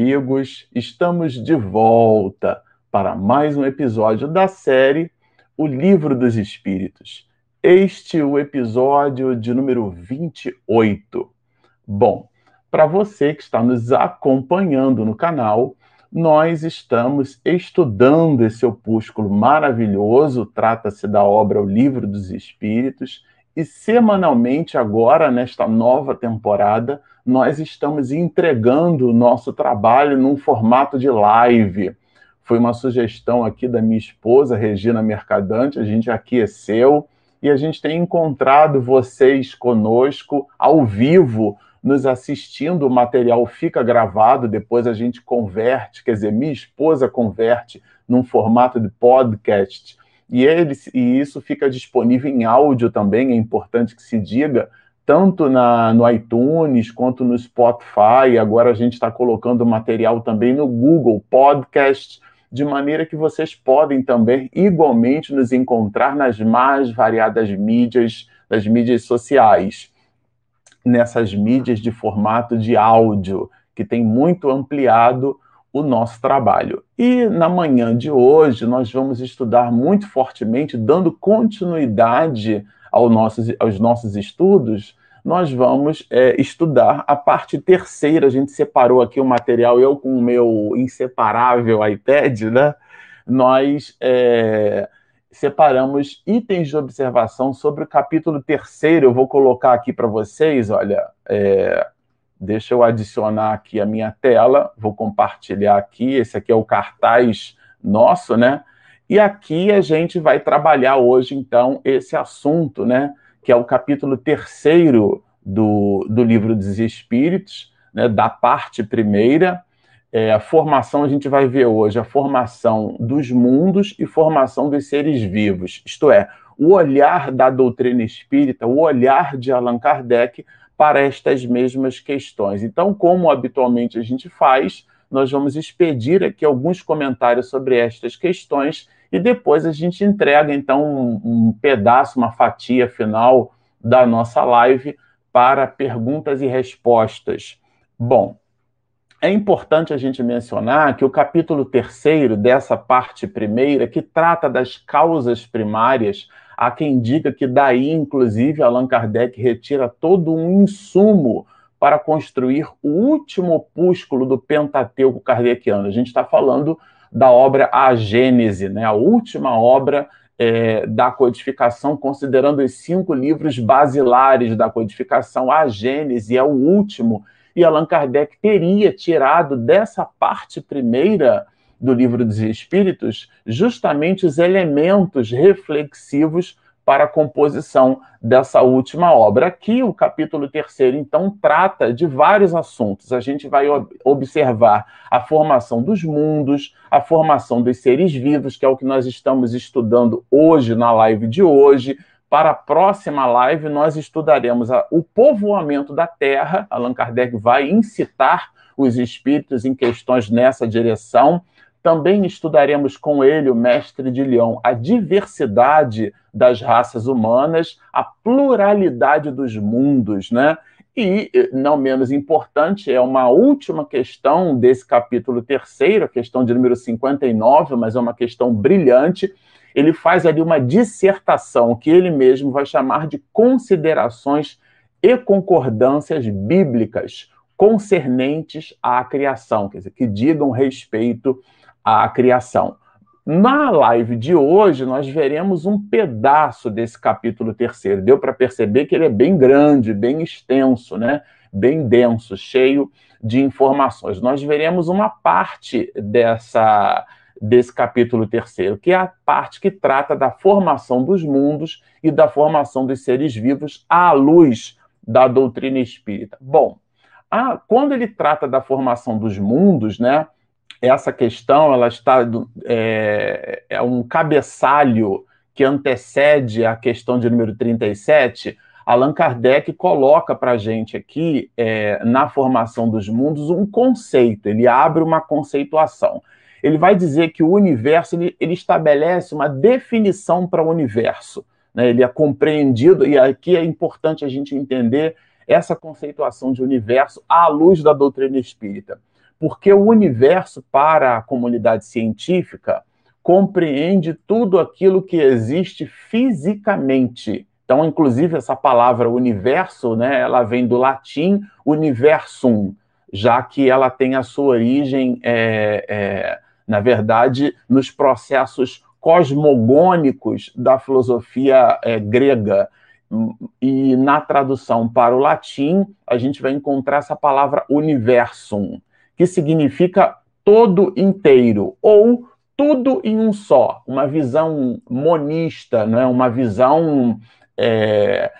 Amigos! Estamos de volta para mais um episódio da série O Livro dos Espíritos. Este é o episódio de número 28. Bom, para você que está nos acompanhando no canal, nós estamos estudando esse opúsculo maravilhoso, trata-se da obra O Livro dos Espíritos, e semanalmente, agora, nesta nova temporada, nós estamos entregando o nosso trabalho num formato de live. Foi uma sugestão aqui da minha esposa, Regina Mercadante, a gente aqueceu e a gente tem encontrado vocês conosco ao vivo, nos assistindo. O material fica gravado, depois a gente converte, quer dizer, minha esposa converte num formato de podcast. E, ele, e isso fica disponível em áudio também, é importante que se diga, tanto na, no iTunes quanto no Spotify. Agora a gente está colocando material também no Google Podcast, de maneira que vocês podem também igualmente nos encontrar nas mais variadas mídias, das mídias sociais, nessas mídias de formato de áudio, que tem muito ampliado o nosso trabalho. E na manhã de hoje nós vamos estudar muito fortemente, dando continuidade ao nossos, aos nossos estudos, nós vamos é, estudar a parte terceira. A gente separou aqui o material, eu com o meu inseparável iPad, né? Nós é, separamos itens de observação sobre o capítulo terceiro. Eu vou colocar aqui para vocês, olha, é, deixa eu adicionar aqui a minha tela, vou compartilhar aqui. Esse aqui é o cartaz nosso, né? E aqui a gente vai trabalhar hoje, então, esse assunto, né? Que é o capítulo terceiro do, do livro dos Espíritos, né, da parte primeira. É, a formação, a gente vai ver hoje a formação dos mundos e formação dos seres vivos, isto é, o olhar da doutrina espírita, o olhar de Allan Kardec para estas mesmas questões. Então, como habitualmente a gente faz, nós vamos expedir aqui alguns comentários sobre estas questões e depois a gente entrega, então, um, um pedaço, uma fatia final da nossa live para perguntas e respostas. Bom, é importante a gente mencionar que o capítulo terceiro dessa parte primeira, que trata das causas primárias, há quem diga que daí, inclusive, Allan Kardec retira todo um insumo para construir o último opúsculo do Pentateuco kardeciano. A gente está falando da obra A Gênese, né, a última obra é, da codificação, considerando os cinco livros basilares da codificação, a Gênese é o último, e Allan Kardec teria tirado dessa parte primeira do livro dos Espíritos justamente os elementos reflexivos para a composição dessa última obra. Aqui, o capítulo terceiro, então, trata de vários assuntos. A gente vai observar a formação dos mundos, a formação dos seres vivos, que é o que nós estamos estudando hoje na live de hoje. Para a próxima live, nós estudaremos a, o povoamento da Terra. Allan Kardec vai incitar os espíritos em questões nessa direção. Também estudaremos com ele, o mestre de Leão, a diversidade das raças humanas, a pluralidade dos mundos, né? E, não menos importante, é uma última questão desse capítulo terceiro, a questão de número 59, mas é uma questão brilhante. Ele faz ali uma dissertação que ele mesmo vai chamar de considerações e concordâncias bíblicas concernentes à criação, quer dizer, que digam respeito à criação. Na live de hoje, nós veremos um pedaço desse capítulo terceiro. Deu para perceber que ele é bem grande, bem extenso, né? bem denso, cheio de informações. Nós veremos uma parte dessa desse capítulo terceiro, que é a parte que trata da formação dos mundos e da formação dos seres vivos à luz da doutrina espírita. Bom, a, quando ele trata da formação dos mundos, né? Essa questão ela está é, é um cabeçalho que antecede a questão de número 37. Allan Kardec coloca para a gente aqui, é, na formação dos mundos, um conceito, ele abre uma conceituação. Ele vai dizer que o universo ele, ele estabelece uma definição para o universo. Né? Ele é compreendido, e aqui é importante a gente entender essa conceituação de universo à luz da doutrina espírita? Porque o universo, para a comunidade científica, compreende tudo aquilo que existe fisicamente. Então, inclusive, essa palavra universo, né, ela vem do latim universum, já que ela tem a sua origem, é, é, na verdade, nos processos cosmogônicos da filosofia é, grega. E na tradução para o latim, a gente vai encontrar essa palavra universum, que significa todo inteiro, ou tudo em um só, uma visão monista, não é? uma visão, é,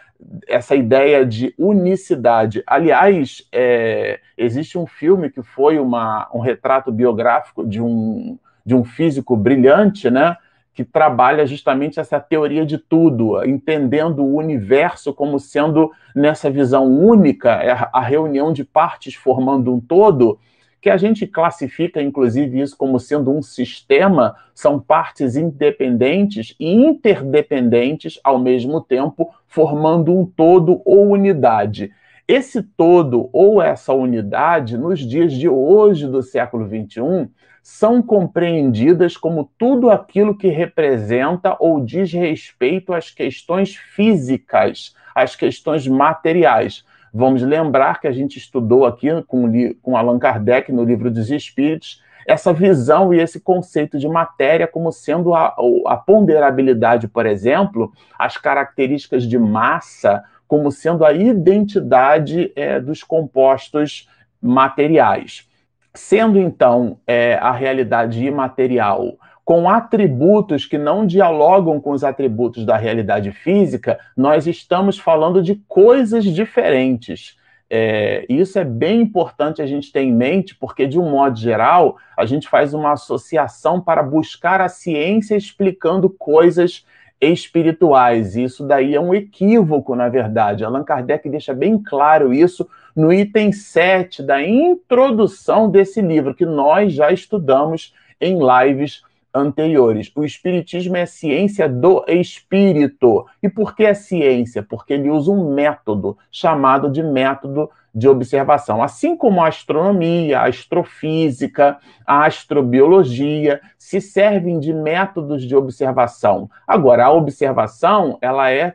essa ideia de unicidade. Aliás, é, existe um filme que foi uma, um retrato biográfico de um, de um físico brilhante, né? que trabalha justamente essa teoria de tudo, entendendo o universo como sendo nessa visão única, é a reunião de partes formando um todo, que a gente classifica, inclusive, isso como sendo um sistema, são partes independentes e interdependentes ao mesmo tempo, formando um todo ou unidade. Esse todo ou essa unidade, nos dias de hoje do século XXI, são compreendidas como tudo aquilo que representa ou diz respeito às questões físicas, às questões materiais. Vamos lembrar que a gente estudou aqui com, com Allan Kardec no Livro dos Espíritos essa visão e esse conceito de matéria como sendo a, a ponderabilidade, por exemplo, as características de massa como sendo a identidade é, dos compostos materiais. Sendo então é, a realidade imaterial com atributos que não dialogam com os atributos da realidade física, nós estamos falando de coisas diferentes. É, isso é bem importante a gente ter em mente, porque, de um modo geral, a gente faz uma associação para buscar a ciência explicando coisas espirituais. Isso daí é um equívoco, na verdade. Allan Kardec deixa bem claro isso no item 7 da introdução desse livro, que nós já estudamos em lives anteriores. O Espiritismo é ciência do espírito. E por que é ciência? Porque ele usa um método chamado de método de observação. Assim como a astronomia, a astrofísica, a astrobiologia se servem de métodos de observação. Agora, a observação ela é,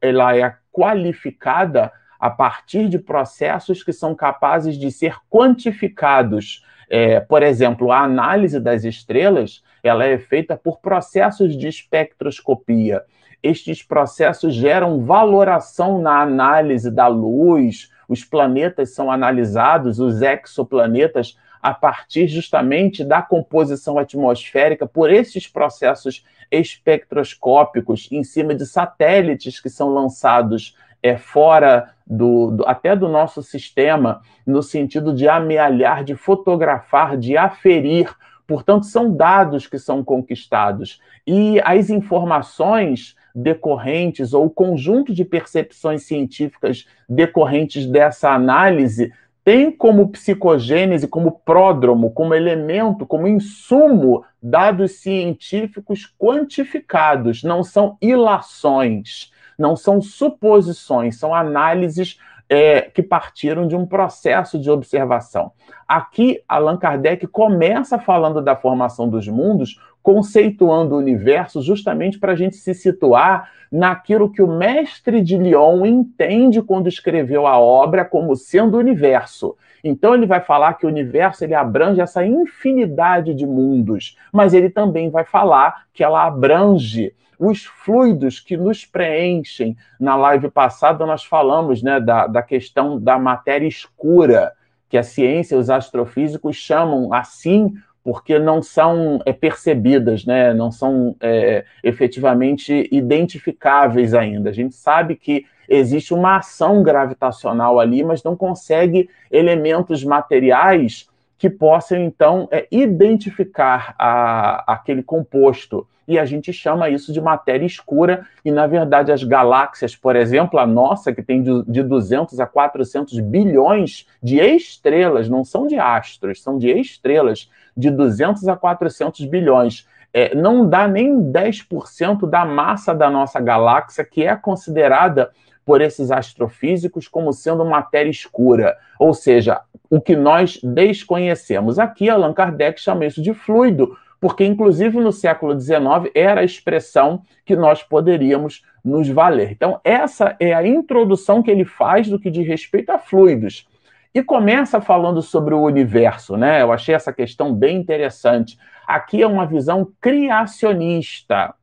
ela é qualificada a partir de processos que são capazes de ser quantificados. É, por exemplo, a análise das estrelas ela é feita por processos de espectroscopia. Estes processos geram valoração na análise da luz, os planetas são analisados, os exoplanetas, a partir justamente da composição atmosférica por esses processos espectroscópicos em cima de satélites que são lançados é, fora do, do, até do nosso sistema, no sentido de amealhar, de fotografar, de aferir Portanto, são dados que são conquistados. E as informações decorrentes ou o conjunto de percepções científicas decorrentes dessa análise tem como psicogênese, como pródromo, como elemento, como insumo, dados científicos quantificados, não são ilações, não são suposições, são análises é, que partiram de um processo de observação. Aqui, Allan Kardec começa falando da formação dos mundos, conceituando o universo, justamente para a gente se situar naquilo que o mestre de Lyon entende quando escreveu a obra como sendo o universo. Então ele vai falar que o universo ele abrange essa infinidade de mundos, mas ele também vai falar que ela abrange os fluidos que nos preenchem. Na live passada, nós falamos né, da, da questão da matéria escura, que a ciência, os astrofísicos chamam assim porque não são é, percebidas, né? não são é, efetivamente identificáveis ainda. A gente sabe que existe uma ação gravitacional ali, mas não consegue elementos materiais que possam, então, é, identificar a, aquele composto. E a gente chama isso de matéria escura, e na verdade as galáxias, por exemplo, a nossa, que tem de, de 200 a 400 bilhões de estrelas, não são de astros, são de estrelas, de 200 a 400 bilhões. É, não dá nem 10% da massa da nossa galáxia, que é considerada por esses astrofísicos como sendo matéria escura, ou seja, o que nós desconhecemos. Aqui Allan Kardec chama isso de fluido, porque inclusive no século XIX era a expressão que nós poderíamos nos valer. Então, essa é a introdução que ele faz do que diz respeito a fluidos. E começa falando sobre o universo, né? Eu achei essa questão bem interessante. Aqui é uma visão criacionista.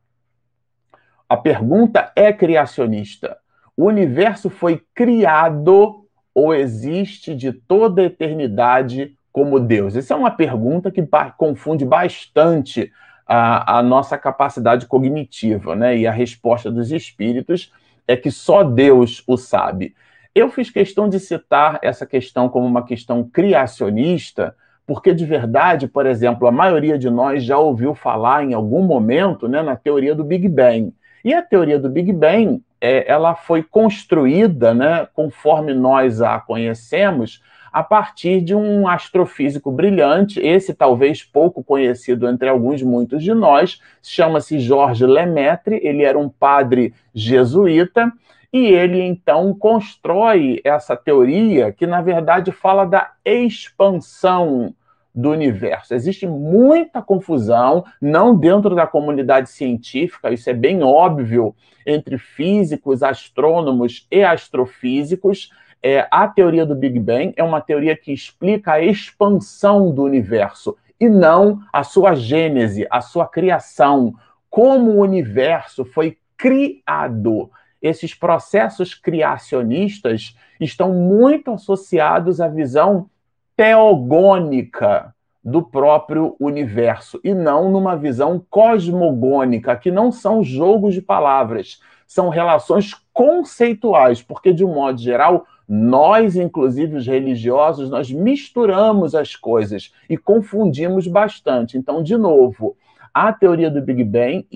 A pergunta é criacionista. O universo foi criado ou existe de toda a eternidade como Deus? Essa é uma pergunta que confunde bastante a, a, nossa capacidade cognitiva, né? E a resposta dos espíritos é que só Deus o sabe. Eu fiz questão de citar essa questão como uma questão criacionista, porque de verdade, por exemplo, a maioria de nós já ouviu falar em algum momento né, na teoria do Big Bang. E a teoria do Big Bang, é, ela foi construída, né, conforme nós a conhecemos, a partir de um astrofísico brilhante, esse talvez pouco conhecido entre alguns, muitos de nós, chama-se Georges Lemaitre, ele era um padre jesuíta, e ele então constrói essa teoria que, na verdade, fala da expansão do universo. Existe muita confusão, não dentro da comunidade científica, isso é bem óbvio, entre físicos, astrônomos e astrofísicos. É, a teoria do Big Bang é uma teoria que explica a expansão do universo e não a sua gênese, a sua criação, como o universo foi criado. Esses processos criacionistas estão muito associados à visão teogônica do próprio universo e não numa visão cosmogônica, que não são jogos de palavras, são relações conceituais, porque de um modo geral, nós, inclusive os religiosos, nós misturamos as coisas e confundimos bastante. Então, de novo, a teoria do Big Bang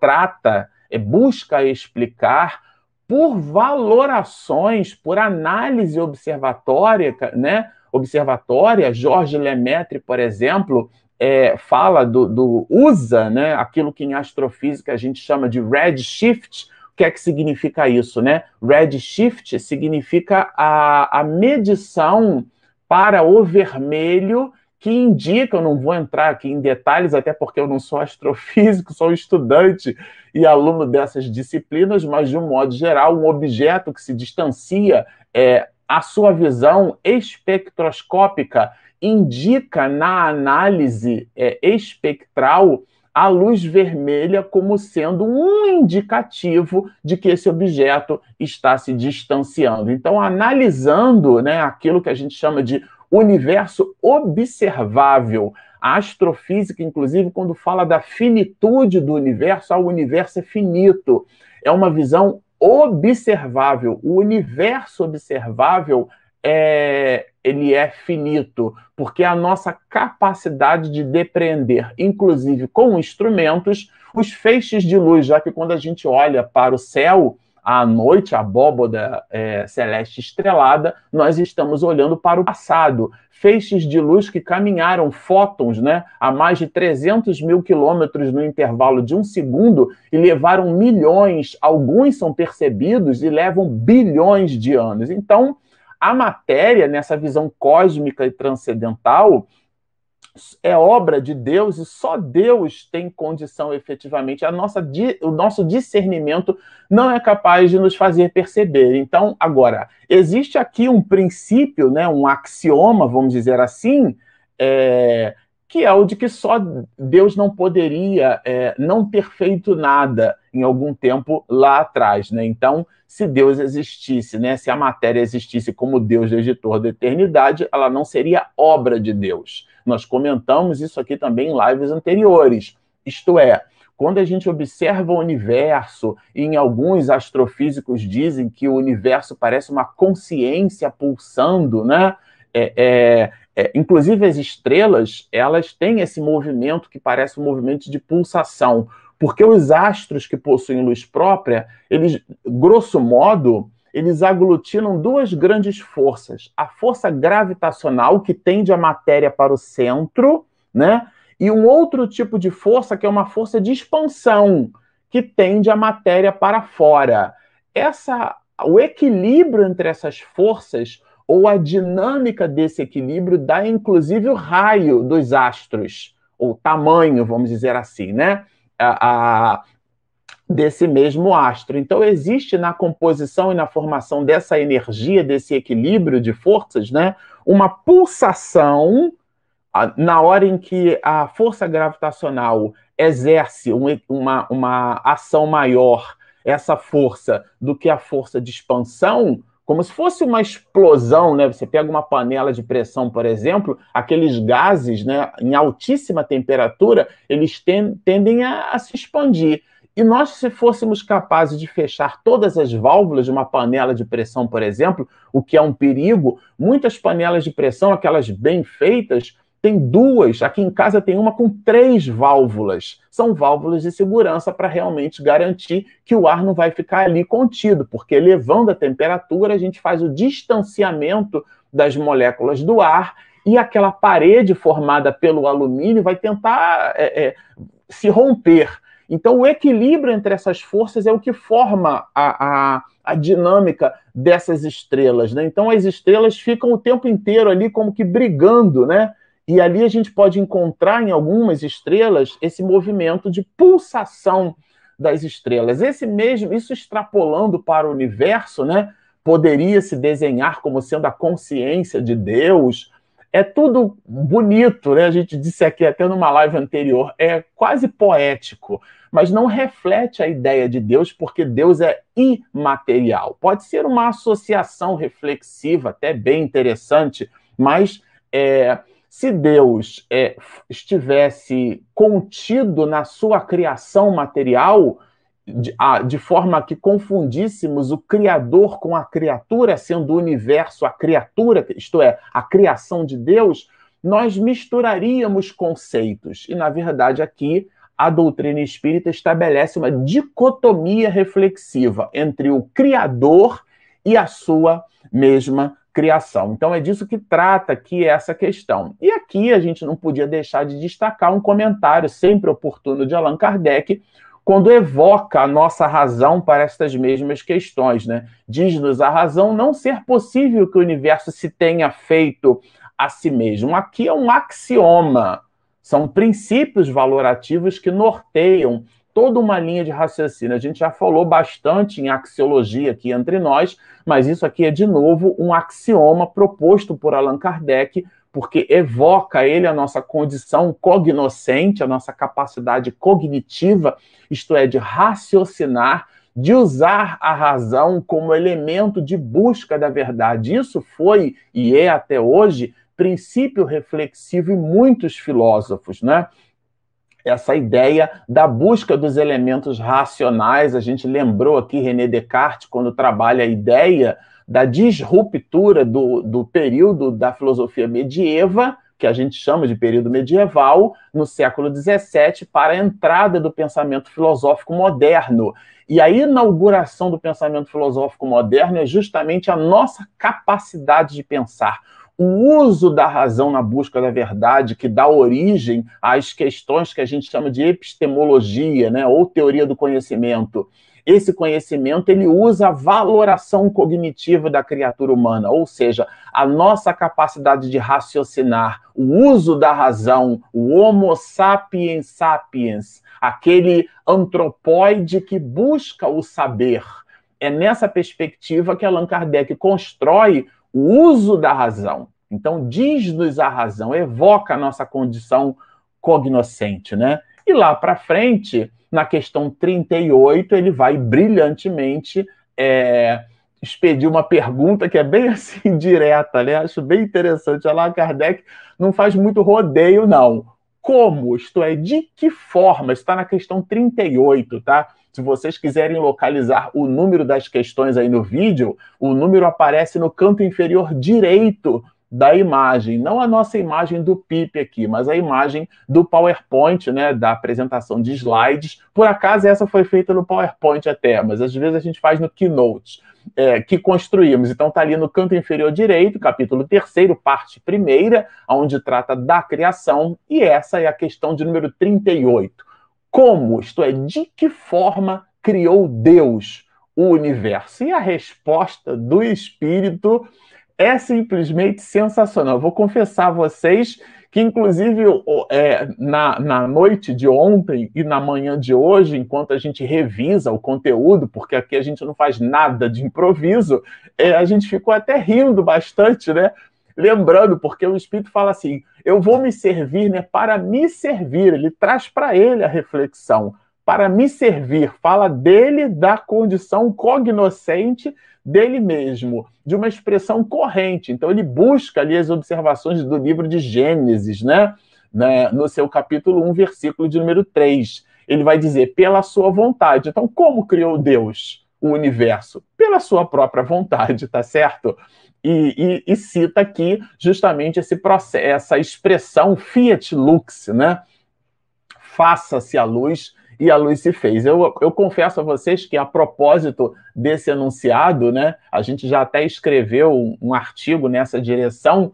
trata, busca explicar por valorações, por análise observatória, né? Observatória, Jorge Lemaitre, por exemplo, é, fala do, do, usa, né? Aquilo que em astrofísica a gente chama de redshift. Que é que significa isso, né? Redshift significa a, a medição para o vermelho que indicam, não vou entrar aqui em detalhes, até porque eu não sou astrofísico, sou estudante e aluno dessas disciplinas, mas de um modo geral, um objeto que se distancia, é, a sua visão espectroscópica indica na análise é, espectral a luz vermelha como sendo um indicativo de que esse objeto está se distanciando. Então, analisando né, aquilo que a gente chama de universo observável. A astrofísica, inclusive, quando fala da finitude do universo, ah, o universo é finito. É uma visão observável. O universo observável é, ele é finito, porque a nossa capacidade de depreender, inclusive com instrumentos, os feixes de luz, já que quando a gente olha para o céu, à noite, a abóboda é, celeste estrelada, nós estamos olhando para o passado. Feixes de luz que caminharam fótons né, a mais de 300 mil quilômetros no intervalo de um segundo e levaram milhões, alguns são percebidos e levam bilhões de anos. Então, a matéria, nessa visão cósmica e transcendental, é obra de Deus e só Deus tem condição efetivamente. A nossa, o nosso discernimento não é capaz de nos fazer perceber. Então, agora, existe aqui um princípio, né, um axioma, vamos dizer assim, é, que é o de que só Deus não poderia é, não ter feito nada em algum tempo lá atrás. Né? Então, se Deus existisse, né, se a matéria existisse como Deus editor da eternidade, ela não seria obra de Deus. Nós comentamos isso aqui também em lives anteriores. Isto é, quando a gente observa o universo, e em alguns astrofísicos dizem que o universo parece uma consciência pulsando, né? É, é, é, inclusive as estrelas, elas têm esse movimento que parece um movimento de pulsação, porque os astros que possuem luz própria, eles, grosso modo, eles aglutinam duas grandes forças: a força gravitacional, que tende a matéria para o centro, né? E um outro tipo de força, que é uma força de expansão, que tende a matéria para fora. Essa o equilíbrio entre essas forças ou a dinâmica desse equilíbrio dá inclusive o raio dos astros, ou tamanho, vamos dizer assim, né? A, a, desse mesmo astro. Então, existe na composição e na formação dessa energia, desse equilíbrio de forças, né, uma pulsação na hora em que a força gravitacional exerce uma, uma ação maior, essa força, do que a força de expansão, como se fosse uma explosão, né? Você pega uma panela de pressão, por exemplo, aqueles gases, né, em altíssima temperatura, eles tendem a, a se expandir. E nós, se fôssemos capazes de fechar todas as válvulas de uma panela de pressão, por exemplo, o que é um perigo, muitas panelas de pressão, aquelas bem feitas, tem duas, aqui em casa tem uma com três válvulas. São válvulas de segurança para realmente garantir que o ar não vai ficar ali contido, porque elevando a temperatura, a gente faz o distanciamento das moléculas do ar e aquela parede formada pelo alumínio vai tentar é, é, se romper. Então, o equilíbrio entre essas forças é o que forma a, a, a dinâmica dessas estrelas. Né? Então, as estrelas ficam o tempo inteiro ali como que brigando, né? E ali a gente pode encontrar em algumas estrelas esse movimento de pulsação das estrelas. Esse mesmo, isso extrapolando para o universo, né? Poderia se desenhar como sendo a consciência de Deus, é tudo bonito, né? A gente disse aqui até numa live anterior, é quase poético, mas não reflete a ideia de Deus, porque Deus é imaterial. Pode ser uma associação reflexiva, até bem interessante, mas é, se Deus é, estivesse contido na sua criação material, de, a, de, forma que confundíssemos o Criador com a criatura, sendo o universo a criatura, isto é, a criação de Deus, nós misturaríamos conceitos. E, na verdade, aqui a doutrina espírita estabelece uma dicotomia reflexiva entre o Criador e a sua mesma criação. Então é disso que trata aqui essa questão. E aqui a gente não podia deixar de destacar um comentário sempre oportuno de Allan Kardec, quando evoca a nossa razão para estas mesmas questões. Né? Diz-nos a razão não ser possível que o universo se tenha feito a si mesmo. Aqui é um axioma, são princípios valorativos que norteiam toda uma linha de raciocínio. A gente já falou bastante em axiologia aqui entre nós, mas isso aqui é, de novo, um axioma proposto por Allan Kardec porque evoca ele a nossa condição cognoscente, a nossa capacidade cognitiva, isto é, de raciocinar, de usar a razão como elemento de busca da verdade. Isso foi e é até hoje princípio reflexivo em muitos filósofos, né? Essa ideia da busca dos elementos racionais, a gente lembrou aqui René Descartes quando trabalha a ideia da disruptura do, do período da filosofia medieva, que a gente chama de período medieval, no século XVII, para a entrada do pensamento filosófico moderno. E a inauguração do pensamento filosófico moderno é justamente a nossa capacidade de pensar, o uso da razão na busca da verdade, que dá origem às questões que a gente chama de epistemologia, né, ou teoria do conhecimento esse conhecimento ele usa a valoração cognitiva da criatura humana, ou seja, a nossa capacidade de raciocinar, o uso da razão, o Homo sapiens sapiens, aquele antropóide que busca o saber. É nessa perspectiva que Allan Kardec constrói o uso da razão. Então, diz-nos a razão, evoca a nossa condição cognoscente, né? E lá para frente, na questão 38, ele vai brilhantemente é, expedir uma pergunta que é bem assim direta, né? Acho bem interessante. Allan Kardec não faz muito rodeio, não. Como? Isto é, de que forma? Está na questão 38, tá? Se vocês quiserem localizar o número das questões aí no vídeo, o número aparece no canto inferior direito da imagem, não a nossa imagem do PIP aqui, mas a imagem do PowerPoint, né, da apresentação de slides. Por acaso essa foi feita no PowerPoint até, mas às vezes a gente faz no Keynote, é, que construímos. Então está ali no canto inferior direito, capítulo 3 parte primeira, onde trata da criação, e essa é a questão de número 38. Como, isto é, de que forma criou Deus o universo? E a resposta do Espírito é simplesmente sensacional. Eu vou confessar a vocês que, inclusive, é, na, na noite de ontem e na manhã de hoje, enquanto a gente revisa o conteúdo, porque aqui a gente não faz nada de improviso, é, a gente ficou até rindo bastante, né? Lembrando, porque o Espírito fala assim: eu vou me servir né, para me servir. Ele traz para ele a reflexão. Para me servir, fala dele, da condição cognoscente dele mesmo, de uma expressão corrente. Então, ele busca ali as observações do livro de Gênesis, né? né? no seu capítulo 1, versículo de número 3. Ele vai dizer, pela sua vontade. Então, como criou Deus o universo? Pela sua própria vontade, tá certo? E, e, e, cita aqui justamente esse processo, essa expressão fiat lux, né? Faça-se a luz e a luz se fez. Eu, eu confesso a vocês que a propósito desse enunciado, né? A gente já até escreveu um, artigo nessa direção.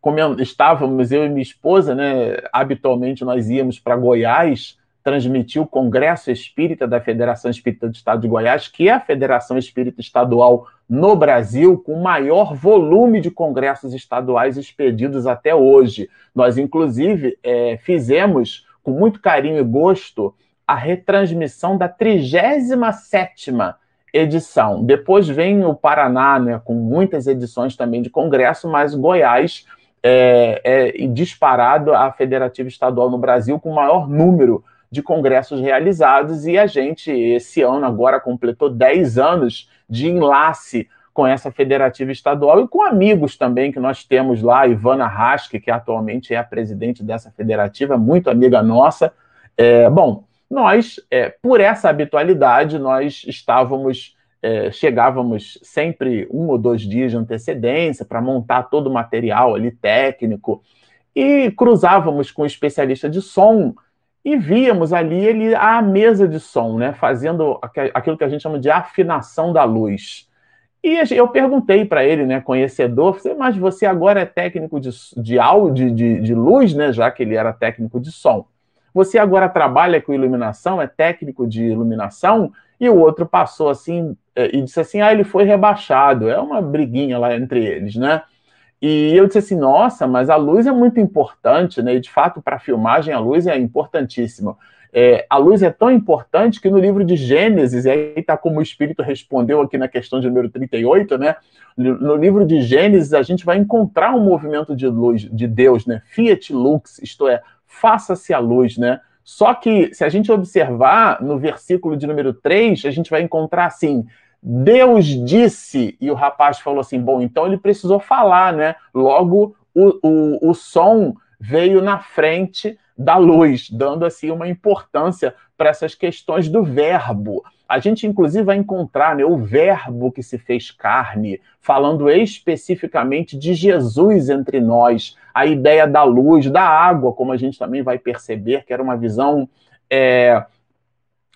Como estávamos eu e minha esposa, né? Habitualmente nós íamos para Goiás transmitiu o Congresso Espírita da Federação Espírita do Estado de Goiás, que é a Federação Espírita Estadual no Brasil com maior volume de congressos estaduais expedidos até hoje. Nós, inclusive, é, fizemos com muito carinho e gosto a retransmissão da 37ª edição. Depois vem o Paraná, né, com muitas edições também de congresso, mas Goiás é, é disparado a federativa estadual no Brasil com o maior número de congressos realizados e a gente, esse ano, agora completou 10 anos de enlace com essa federativa estadual e com amigos também que nós temos lá, Ivana Raschke, que atualmente é a presidente dessa federativa, muito amiga nossa. É, bom, nós, é, por essa habitualidade, nós estávamos, é, chegávamos sempre um ou dois dias de antecedência para montar todo o material ali técnico e cruzávamos com o especialista de som e víamos ali ele à mesa de som, né, fazendo aquilo que a gente chama de afinação da luz. E eu perguntei para ele, né, conhecedor, mas você agora é técnico de, de áudio, de, de luz, né, já que ele era técnico de som. Você agora trabalha com iluminação, é técnico de iluminação? E o outro passou assim é, e disse assim: ah, ele foi rebaixado. É uma briguinha lá entre eles, né? E eu disse assim: nossa, mas a luz é muito importante, né? E de fato, para filmagem, a luz é importantíssima. É, a luz é tão importante que no livro de Gênesis, e aí está como o Espírito respondeu aqui na questão de número 38, né? No livro de Gênesis, a gente vai encontrar um movimento de luz de Deus, né? Fiat lux, isto é, faça-se a luz, né? Só que, se a gente observar no versículo de número 3, a gente vai encontrar assim: Deus disse, e o rapaz falou assim: bom, então ele precisou falar, né? Logo, o, o, o som veio na frente da luz, dando assim uma importância para essas questões do verbo. A gente, inclusive, vai encontrar né, o verbo que se fez carne, falando especificamente de Jesus entre nós, a ideia da luz, da água, como a gente também vai perceber, que era uma visão. É,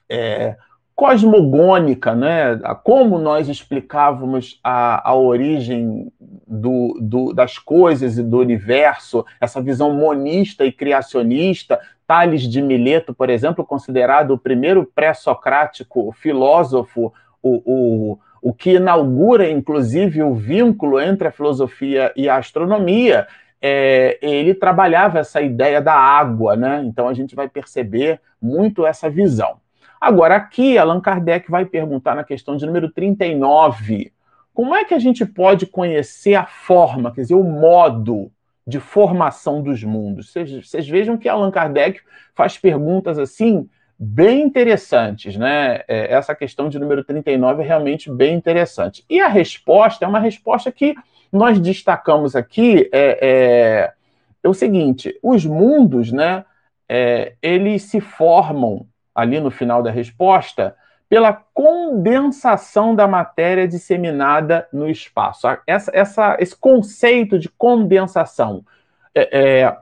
é, cosmogônica, né? como nós explicávamos a, a origem do, do, das coisas e do universo, essa visão monista e criacionista. Tales de Mileto, por exemplo, considerado o primeiro pré-socrático filósofo, o, o, o que inaugura, inclusive, o vínculo entre a filosofia e a astronomia, é, ele trabalhava essa ideia da água, né? Então a gente vai perceber muito essa visão. Agora, aqui, Allan Kardec vai perguntar na questão de número 39, como é que a gente pode conhecer a forma, quer dizer, o modo de formação dos mundos? Vocês, vejam que Allan Kardec faz perguntas assim bem interessantes, né? É, essa questão de número 39 é realmente bem interessante. E a resposta é uma resposta que nós destacamos aqui, é, é, é o seguinte, os mundos, né, é, eles se formam ali no final da resposta, pela condensação da matéria disseminada no espaço. Essa, essa, esse conceito de condensação, é, é,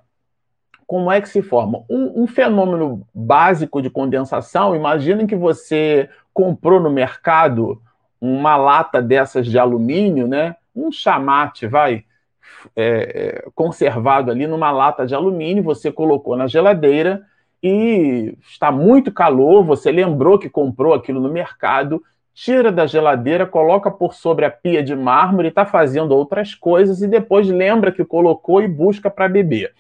como é que se forma? Um, um, fenômeno básico de condensação, imaginem que você comprou no mercado uma lata dessas de alumínio, né? um chamate, vai, é, é conservado ali numa lata de alumínio, você colocou na geladeira, e está muito calor, você lembrou que comprou aquilo no mercado, tira da geladeira, coloca por sobre a pia de mármore, está fazendo outras coisas e depois lembra que colocou e busca para beber.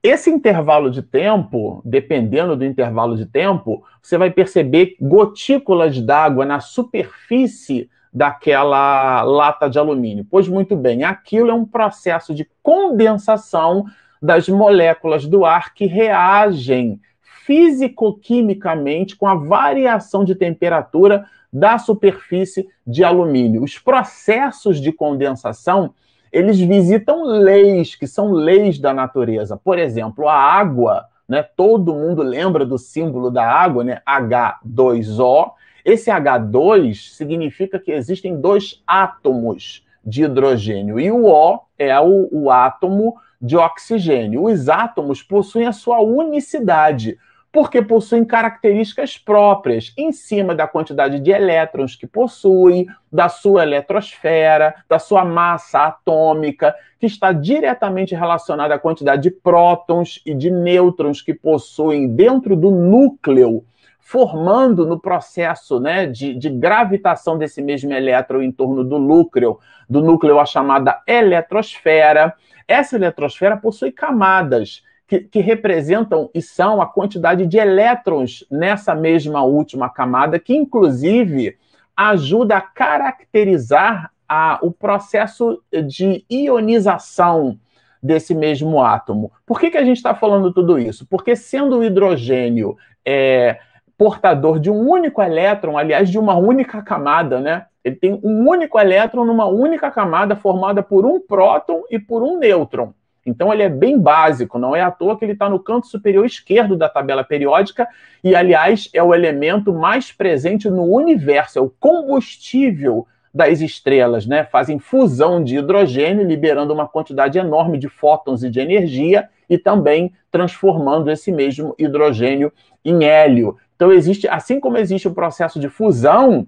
Esse intervalo de tempo, dependendo do intervalo de tempo, você vai perceber gotículas d'água na superfície daquela lata de alumínio. Pois muito bem, aquilo é um processo de condensação das moléculas do ar que reagem físico-quimicamente com a variação de temperatura da superfície de alumínio. Os processos de condensação eles visitam leis, que são leis da natureza. Por exemplo, a água, né? Todo mundo lembra do símbolo da água, né? H2O. Esse H2 significa que existem dois átomos de hidrogênio e o O é o, o átomo de oxigênio. Os átomos possuem a sua unicidade porque possuem características próprias, em cima da quantidade de elétrons que possuem, da sua eletrosfera, da sua massa atômica, que está diretamente relacionada à quantidade de prótons e de nêutrons que possuem dentro do núcleo, formando no processo né, de, de gravitação desse mesmo elétron em torno do núcleo, do núcleo a chamada eletrosfera. Essa eletrosfera possui camadas que, que, representam e são a quantidade de elétrons nessa mesma última camada, que inclusive ajuda a caracterizar a, o processo de ionização desse mesmo átomo. Por que, que a gente está falando tudo isso? Porque sendo o hidrogênio é, portador de um único elétron, aliás, de uma única camada, né? Ele tem um único elétron numa única camada formada por um próton e por um nêutron. Então ele é bem básico, não é à toa que ele está no canto superior esquerdo da tabela periódica e, aliás, é o elemento mais presente no universo, é o combustível das estrelas, né? Fazem fusão de hidrogênio, liberando uma quantidade enorme de fótons e de energia e também transformando esse mesmo hidrogênio em hélio. Então existe, assim como existe o processo de fusão,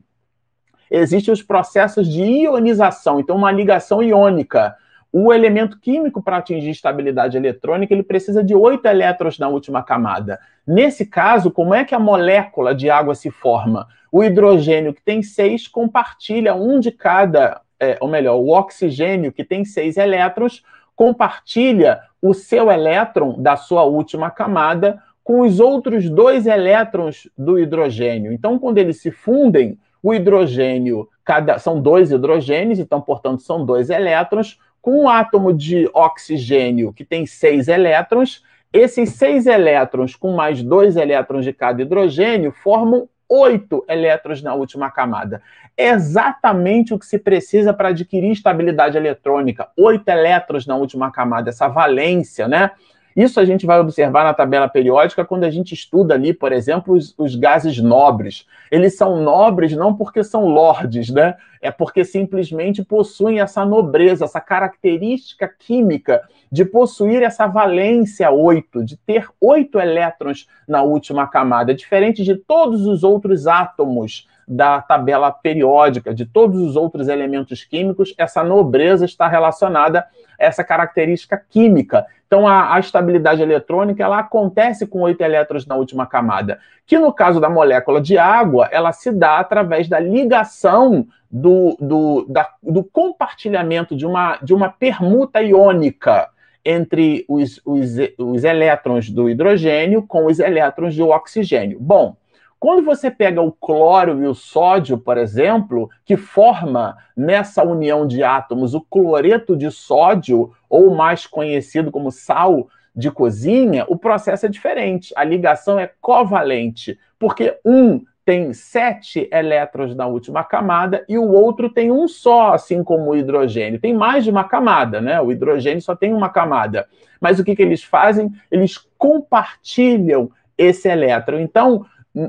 existem os processos de ionização, então uma ligação iônica o elemento químico para atingir estabilidade eletrônica, ele precisa de oito elétrons na última camada. Nesse caso, como é que a molécula de água se forma? O hidrogênio, que tem seis, compartilha um de cada, é, ou melhor, o oxigênio, que tem seis elétrons, compartilha o seu elétron da sua última camada com os outros dois elétrons do hidrogênio. Então, quando eles se fundem, o hidrogênio, cada, são dois hidrogênios, então, portanto, são dois elétrons, com um átomo de oxigênio que tem seis elétrons, esses seis elétrons com mais dois elétrons de cada hidrogênio formam oito elétrons na última camada. É exatamente o que se precisa para adquirir estabilidade eletrônica. Oito elétrons na última camada, essa valência, né? Isso a gente vai observar na tabela periódica quando a gente estuda ali, por exemplo, os, os, gases nobres. Eles são nobres não porque são lordes, né? É porque simplesmente possuem essa nobreza, essa característica química de possuir essa valência 8, de ter oito elétrons na última camada, diferente de todos os outros átomos da tabela periódica, de todos os outros elementos químicos, essa nobreza está relacionada a essa característica química. Então, a, a, estabilidade eletrônica ela acontece com oito elétrons na última camada, que no caso da molécula de água, ela se dá através da ligação do, do, da, do compartilhamento de uma, de uma permuta iônica entre os, os, os elétrons do hidrogênio com os elétrons do oxigênio. Bom, quando você pega o cloro e o sódio, por exemplo, que forma nessa união de átomos o cloreto de sódio, ou mais conhecido como sal de cozinha, o processo é diferente. A ligação é covalente, porque um tem sete elétrons na última camada e o outro tem um só, assim como o hidrogênio. Tem mais de uma camada, né? O hidrogênio só tem uma camada. Mas o que, que eles fazem? Eles compartilham esse elétron. Então,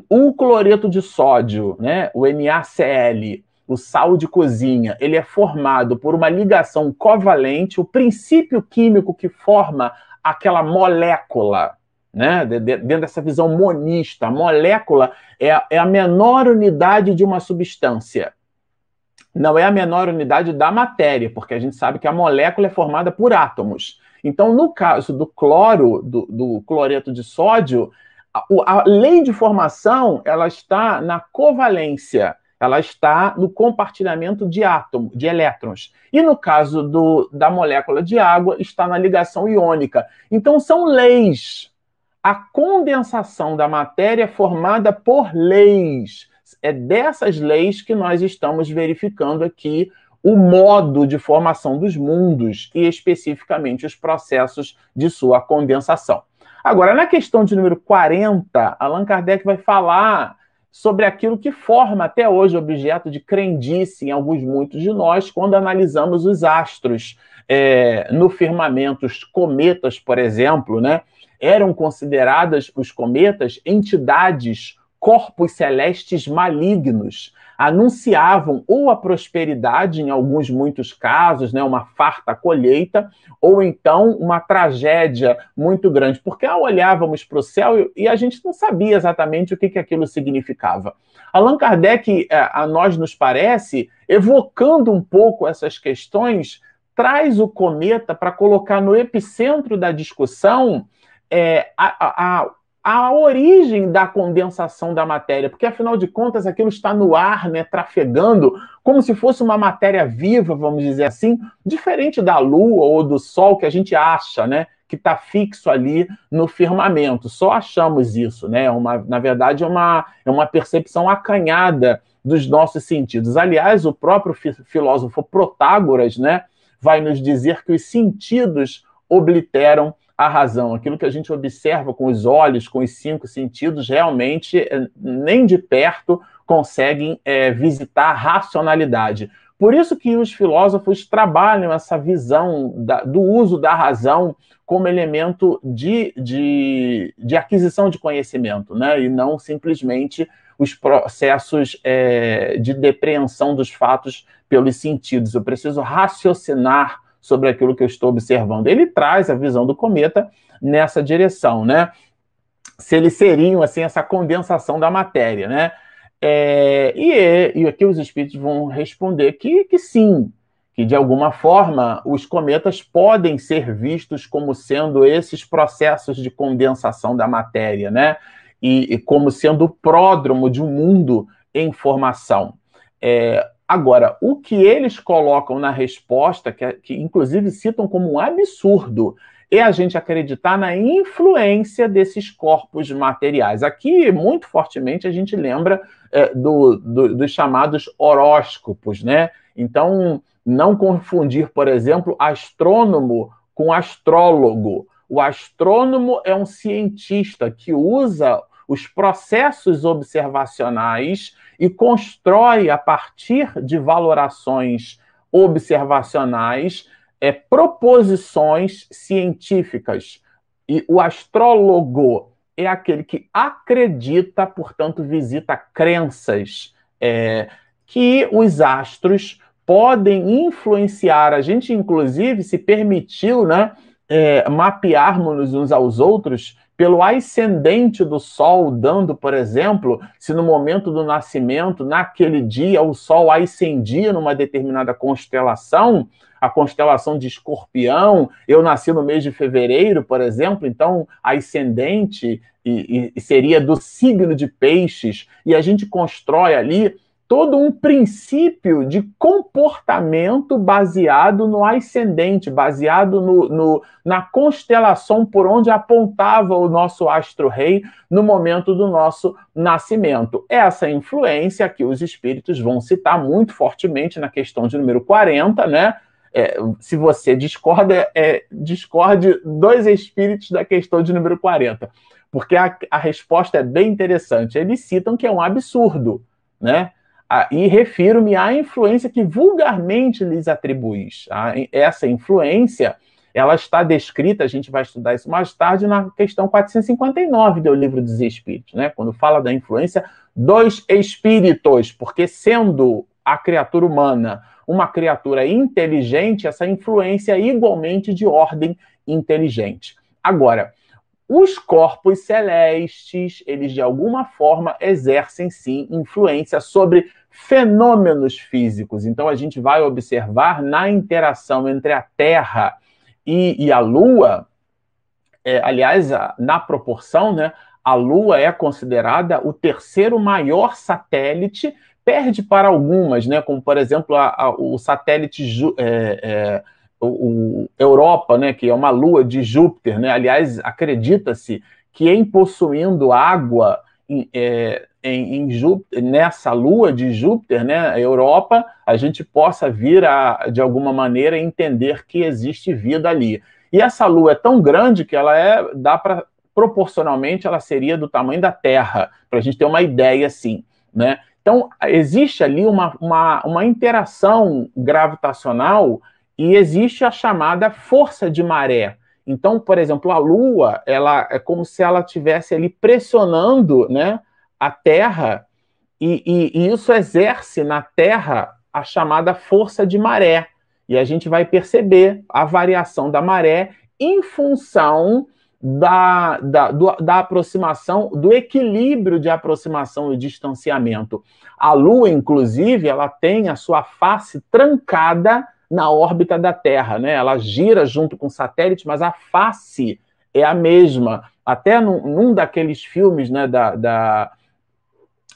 o cloreto de sódio, né, o NaCl, o sal de cozinha, ele é formado por uma ligação covalente, o princípio químico que forma aquela molécula, né, dentro dessa visão monista, a molécula é a, é menor unidade de uma substância. Não é a menor unidade da matéria, porque a gente sabe que a molécula é formada por átomos. Então, no caso do cloro, do, do cloreto de sódio, a, a lei de formação ela está na covalência. ela está no compartilhamento de átomo, de elétrons. E no caso do, da molécula de água, está na ligação iônica. Então, são leis. A condensação da matéria formada por leis. É dessas leis que nós estamos verificando aqui o modo de formação dos mundos e especificamente os processos de sua condensação. Agora, na questão de número 40, Allan Kardec vai falar sobre aquilo que forma até hoje objeto de crendice em alguns muitos de nós quando analisamos os astros é, no firmamento, os cometas, por exemplo, né? Eram consideradas os cometas entidades corpos celestes malignos anunciavam ou a prosperidade, em alguns muitos casos, né, uma farta colheita, ou então uma tragédia muito grande, porque olhávamos para o céu e a gente não sabia exatamente o que, que aquilo significava. Allan Kardec, é, a nós nos parece, evocando um pouco essas questões, traz o cometa para colocar no epicentro da discussão é, a, a, a origem da condensação da matéria, porque afinal de contas aquilo está no ar, né, trafegando, como se fosse uma matéria viva, vamos dizer assim, diferente da Lua ou do Sol que a gente acha, né, que está fixo ali no firmamento. Só achamos isso, né? Uma, na verdade, é uma, é uma percepção acanhada dos nossos sentidos. Aliás, o próprio filósofo Protágoras, né, vai nos dizer que os sentidos obliteram a razão. Aquilo que a gente observa com os olhos, com os cinco sentidos, realmente é, nem de perto conseguem é, visitar a racionalidade. Por isso que os filósofos trabalham essa visão da, do uso da razão como elemento de, de, de, aquisição de conhecimento, né? e não simplesmente os processos é, de depreensão dos fatos pelos sentidos. Eu preciso raciocinar sobre aquilo que eu estou observando. Ele traz a visão do cometa nessa direção, né? Se eles seriam, assim, essa condensação da matéria, né? É, e, e aqui os espíritos vão responder que, que sim, que de alguma forma os cometas podem ser vistos como sendo esses processos de condensação da matéria, né? E, e como sendo o pródromo de um mundo em formação. É, Agora, o que eles colocam na resposta, que, que inclusive citam como um absurdo, é a gente acreditar na influência desses corpos materiais. Aqui, muito fortemente, a gente lembra é, do, do, dos chamados horóscopos, né? Então, não confundir, por exemplo, astrônomo com astrólogo. O astrônomo é um cientista que usa os processos observacionais e constrói, a partir de valorações observacionais, é, proposições científicas. E o astrólogo é aquele que acredita, portanto, visita crenças é, que os astros podem influenciar. A gente, inclusive, se permitiu né, é, mapearmos uns aos outros pelo ascendente do Sol, dando, por exemplo, se no momento do nascimento, naquele dia, o Sol ascendia numa determinada constelação, a constelação de Escorpião, eu nasci no mês de fevereiro, por exemplo, então ascendente e, e seria do signo de Peixes, e a gente constrói ali todo um princípio de comportamento baseado no ascendente, baseado no, no, na constelação por onde apontava o nosso astro-rei no momento do nosso nascimento. Essa influência que os espíritos vão citar muito fortemente na questão de número 40, né? É, se você discorda, é, discorde dois espíritos da questão de número 40, porque a, a resposta é bem interessante. Eles citam que é um absurdo, né? Ah, e refiro-me à influência que vulgarmente lhes atribuís. Tá? Essa influência, ela está descrita, a gente vai estudar isso mais tarde, na questão 459 do Livro dos Espíritos, né? quando fala da influência dos espíritos, porque sendo a criatura humana uma criatura inteligente, essa influência é igualmente de ordem inteligente. Agora, os corpos celestes, eles de alguma forma exercem sim influência sobre fenômenos físicos. Então a gente vai observar na interação entre a Terra e, e a Lua, é, aliás, a, na proporção, né? A Lua é considerada o terceiro maior satélite perde para algumas, né, como por exemplo a, a, o satélite é, é, o, o, Europa, né, que é uma lua de Júpiter, né? Aliás, acredita-se que em possuindo água em, é, em, em Júpiter, nessa lua de Júpiter, né, Europa, a gente possa vir a, de alguma maneira, entender que existe vida ali. E essa lua é tão grande que ela é, dá para, proporcionalmente, ela seria do tamanho da Terra, para a gente ter uma ideia assim, né? Então, existe ali uma, uma, uma interação gravitacional e existe a chamada força de maré. Então, por exemplo, a Lua, ela é como se ela estivesse ali pressionando né, a Terra, e, e, e, isso exerce na Terra a chamada força de maré. E a gente vai perceber a variação da maré em função da, da, do, da aproximação, do equilíbrio de aproximação e distanciamento. A Lua, inclusive, ela tem a sua face trancada na órbita da Terra, né? Ela gira junto com o satélite, mas a face é a mesma. Até num, num daqueles filmes, né, da, da,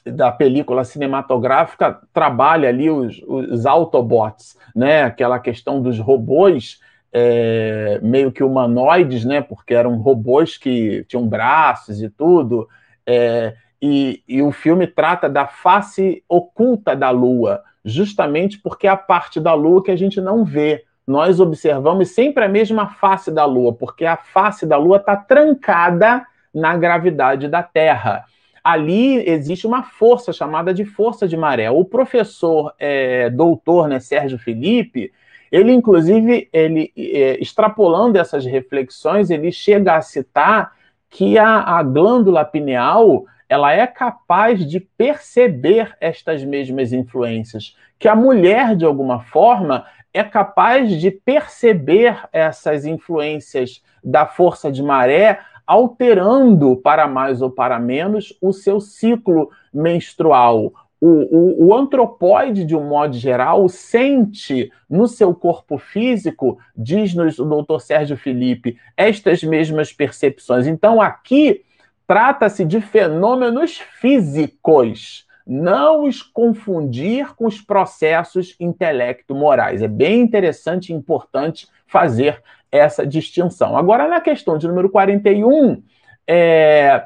da, película cinematográfica, trabalha ali os, os Autobots, né? Aquela questão dos robôs é, meio que humanoides, né? Porque eram robôs que tinham braços e tudo. É, e, e o filme trata da face oculta da Lua justamente porque é a parte da Lua que a gente não vê. Nós observamos sempre a mesma face da Lua, porque a face da Lua está trancada na gravidade da Terra. Ali existe uma força chamada de força de maré. O professor é, doutor né, Sérgio Felipe, ele inclusive, ele é, extrapolando essas reflexões, ele chega a citar que a, a glândula pineal ela é capaz de perceber estas mesmas influências, que a mulher, de alguma forma, é capaz de perceber essas influências da força de maré, alterando para mais ou para menos o seu ciclo menstrual. O, o, o antropóide, de um modo geral, sente no seu corpo físico, diz-nos o doutor Sérgio Felipe, estas mesmas percepções. Então, aqui Trata-se de fenômenos físicos, não os confundir com os processos intelecto-morais. É bem interessante e importante fazer essa distinção. Agora, na questão de número 41, é,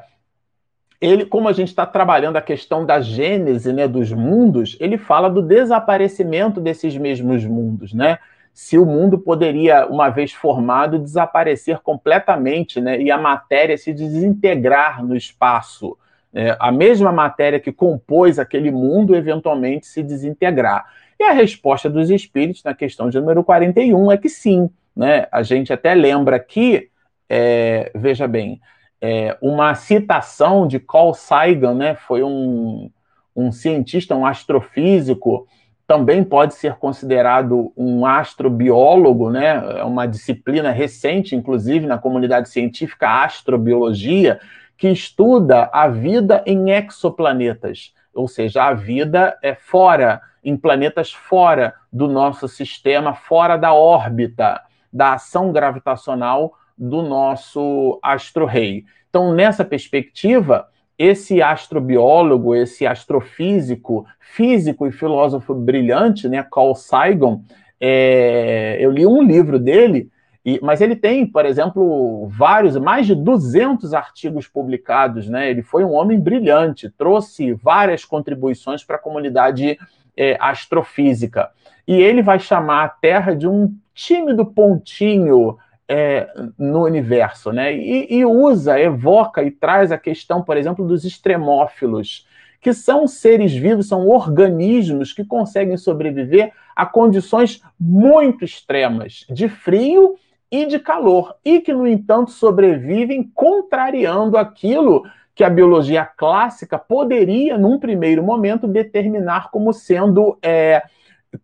ele, como a gente está trabalhando a questão da gênese né, dos mundos, ele fala do desaparecimento desses mesmos mundos, né? Se o mundo poderia, uma vez formado, desaparecer completamente, né, e a matéria se desintegrar no espaço. É, a mesma matéria que compôs aquele mundo eventualmente se desintegrar. E a resposta dos espíritos na questão de número 41 é que sim. Né? A gente até lembra que, é, veja bem, é, uma citação de Carl Sagan, né, foi um, um cientista, um astrofísico, também pode ser considerado um astrobiólogo, né? É uma disciplina recente, inclusive, na comunidade científica, astrobiologia, que estuda a vida em exoplanetas, ou seja, a vida é fora, em planetas fora do nosso sistema, fora da órbita, da ação gravitacional do nosso astro-rei. Então, nessa perspectiva, esse astrobiólogo, esse astrofísico, físico e filósofo brilhante, né, Carl Sagan, é, eu li um livro dele, e, mas ele tem, por exemplo, vários, mais de 200 artigos publicados, né? Ele foi um homem brilhante, trouxe várias contribuições para a comunidade é, astrofísica. E ele vai chamar a Terra de um tímido pontinho é, no universo, né? E, e, usa, evoca e traz a questão, por exemplo, dos extremófilos, que são seres vivos, são organismos que conseguem sobreviver a condições muito extremas de frio e de calor, e que, no entanto, sobrevivem contrariando aquilo que a biologia clássica poderia, num primeiro momento, determinar como sendo. É,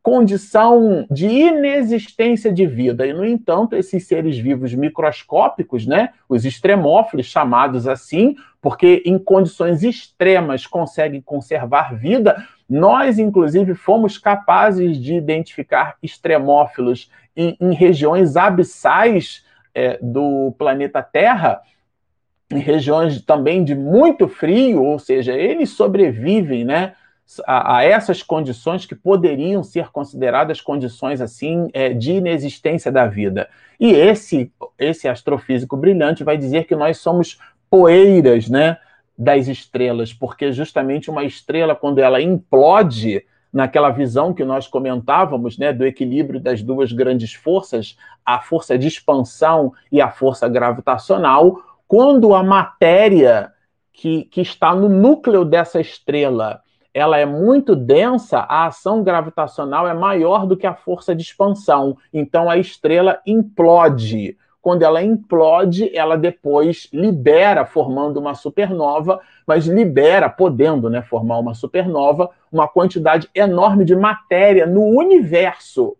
condição de inexistência de vida. E, no entanto, esses seres vivos microscópicos, né, os extremófilos, chamados assim, porque em condições extremas conseguem conservar vida, nós, inclusive, fomos capazes de identificar extremófilos em, em regiões abissais é, do planeta Terra, em regiões também de muito frio, ou seja, eles sobrevivem, né? A, a, essas condições que poderiam ser consideradas condições assim é, de inexistência da vida. E esse, esse astrofísico brilhante vai dizer que nós somos poeiras né, das estrelas, porque justamente uma estrela, quando ela implode, naquela visão que nós comentávamos, né, do equilíbrio das duas grandes forças, a força de expansão e a força gravitacional, quando a matéria que, que está no núcleo dessa estrela ela é muito densa, a ação gravitacional é maior do que a força de expansão. Então a estrela implode. Quando ela implode, ela depois libera, formando uma supernova, mas libera, podendo né, formar uma supernova, uma quantidade enorme de matéria no universo.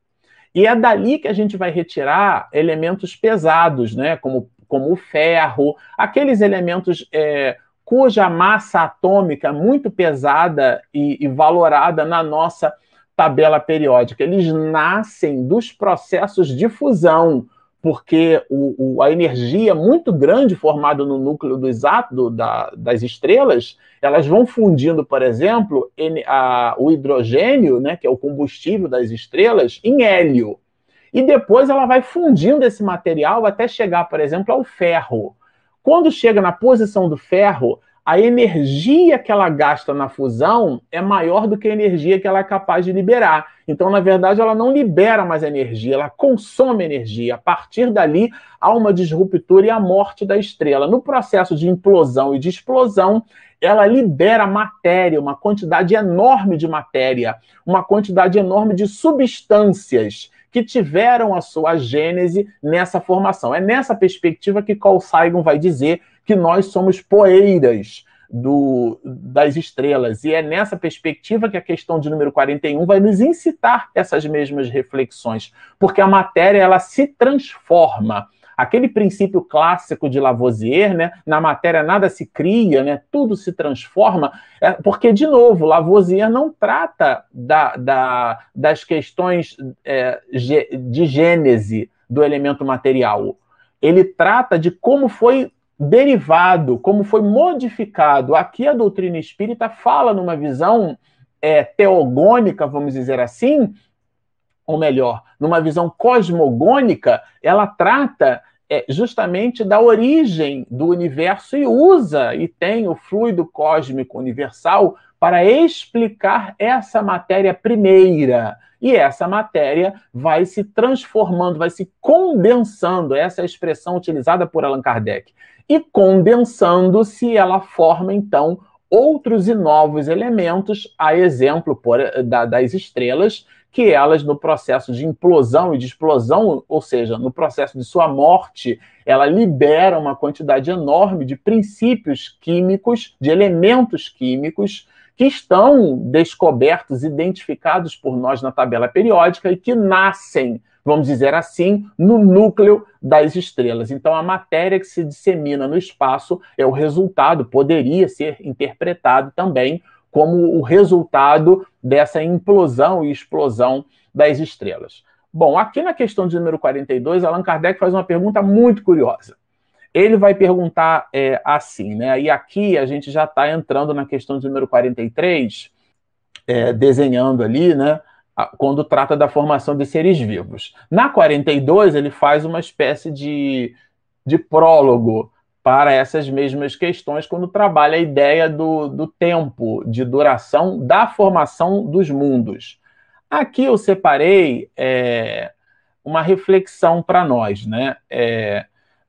E é dali que a gente vai retirar elementos pesados, né, como, como o ferro, aqueles elementos é, cuja massa atômica é muito pesada e, e valorada na nossa tabela periódica. Eles nascem dos processos de fusão, porque o, o, a energia muito grande formada no núcleo dos átomos, da, das estrelas, elas vão fundindo, por exemplo, a, o hidrogênio, né, que é o combustível das estrelas, em hélio. E depois ela vai fundindo esse material até chegar, por exemplo, ao ferro. Quando chega na posição do ferro, a energia que ela gasta na fusão é maior do que a energia que ela é capaz de liberar. Então, na verdade, ela não libera mais energia, ela consome energia. A partir dali, há uma disruptura e a morte da estrela. No processo de implosão e de explosão, ela libera matéria, uma quantidade enorme de matéria, uma quantidade enorme de substâncias que tiveram a sua gênese nessa formação. É nessa perspectiva que Carl Sagan vai dizer que nós somos poeiras do, das estrelas. E é nessa perspectiva que a questão de número 41 vai nos incitar essas mesmas reflexões, porque a matéria ela se transforma. Aquele princípio clássico de Lavoisier, né, na matéria nada se cria, né, tudo se transforma, é, porque, de novo, Lavoisier não trata da, da, das questões é, de gênese do elemento material. Ele trata de como foi derivado, como foi modificado. Aqui a doutrina espírita fala numa visão é, teogônica, vamos dizer assim, ou melhor, numa visão cosmogônica, ela trata é, justamente da origem do universo e usa e tem o fluido cósmico universal para explicar essa matéria primeira. E essa matéria vai se transformando, vai se condensando, essa é a expressão utilizada por Allan Kardec. E condensando-se, ela forma então outros e novos elementos, a exemplo por, da, das estrelas, que elas, no processo de implosão e de explosão, ou seja, no processo de sua morte, ela libera uma quantidade enorme de princípios químicos, de elementos químicos, que estão descobertos, identificados por nós na tabela periódica e que nascem vamos dizer assim, no núcleo das estrelas. Então, a matéria que se dissemina no espaço é o resultado, poderia ser interpretado também como o resultado dessa implosão e explosão das estrelas. Bom, aqui na questão de número 42, Allan Kardec faz uma pergunta muito curiosa. Ele vai perguntar é, assim, né? E aqui a gente já está entrando na questão de número 43, é, desenhando ali, né? quando trata da formação de seres vivos. Na 42, ele faz uma espécie de, de prólogo para essas mesmas questões, quando trabalha a ideia do, do tempo de duração da formação dos mundos. Aqui eu separei é, uma reflexão para nós, né? É,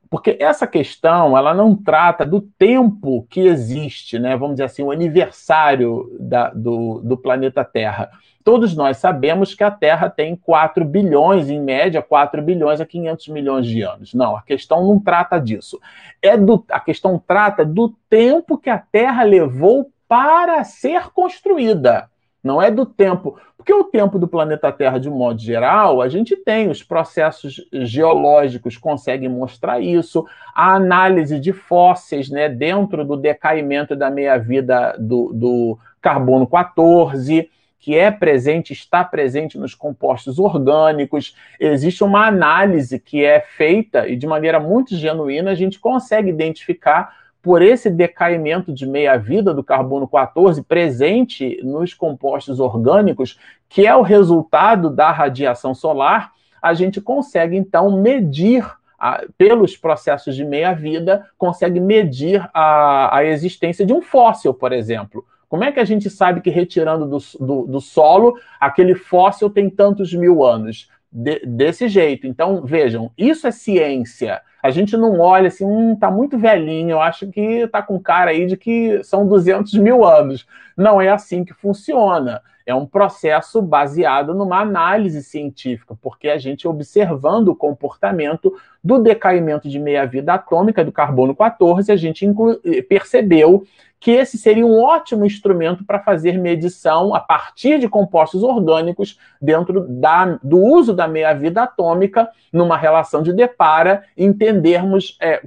porque essa questão ela não trata do tempo que existe, né? Vamos dizer assim, o aniversário da, do, do planeta Terra Todos nós sabemos que a Terra tem 4 bilhões, em média, 4 bilhões a 500 milhões de anos. Não, a questão não trata disso. É do, a questão trata do tempo que a Terra levou para ser construída. Não é do tempo. Porque o tempo do planeta Terra, de um modo geral, a gente tem, os processos geológicos conseguem mostrar isso, a análise de fósseis né, dentro do decaimento da meia-vida do, do carbono 14 que é presente, está presente nos compostos orgânicos. Existe uma análise que é feita e de maneira muito genuína a gente consegue identificar por esse decaimento de meia-vida do carbono 14 presente nos compostos orgânicos, que é o resultado da radiação solar, a gente consegue então medir a, pelos processos de meia-vida, consegue medir a, a existência de um fóssil, por exemplo. Como é que a gente sabe que retirando do, do, do solo, aquele fóssil tem tantos mil anos? De, desse jeito. Então, vejam, isso é ciência. A gente não olha assim, hum, tá muito velhinho, eu acho que tá com cara aí de que são 200 mil anos. Não é assim que funciona. É um processo baseado numa análise científica, porque a gente observando o comportamento do decaimento de meia-vida atômica do carbono 14, a gente percebeu que esse seria um ótimo instrumento para fazer medição a partir de compostos orgânicos dentro da, do uso da meia-vida atômica numa relação de depara, entendermos é,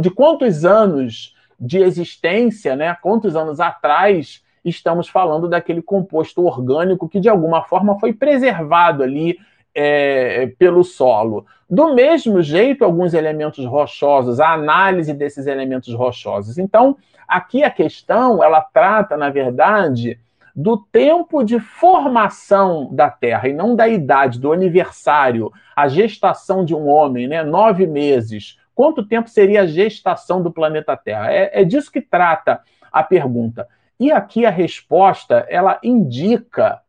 de quantos anos de existência, né, quantos anos atrás estamos falando daquele composto orgânico que de alguma forma foi preservado ali é, pelo solo. Do mesmo jeito, alguns elementos rochosos, a análise desses elementos rochosos. Então, aqui a questão, ela trata, na verdade, do tempo de formação da Terra, e não da idade, do aniversário, a gestação de um homem, né? Nove meses. Quanto tempo seria a gestação do planeta Terra? É, é disso que trata a pergunta. E aqui a resposta, ela indica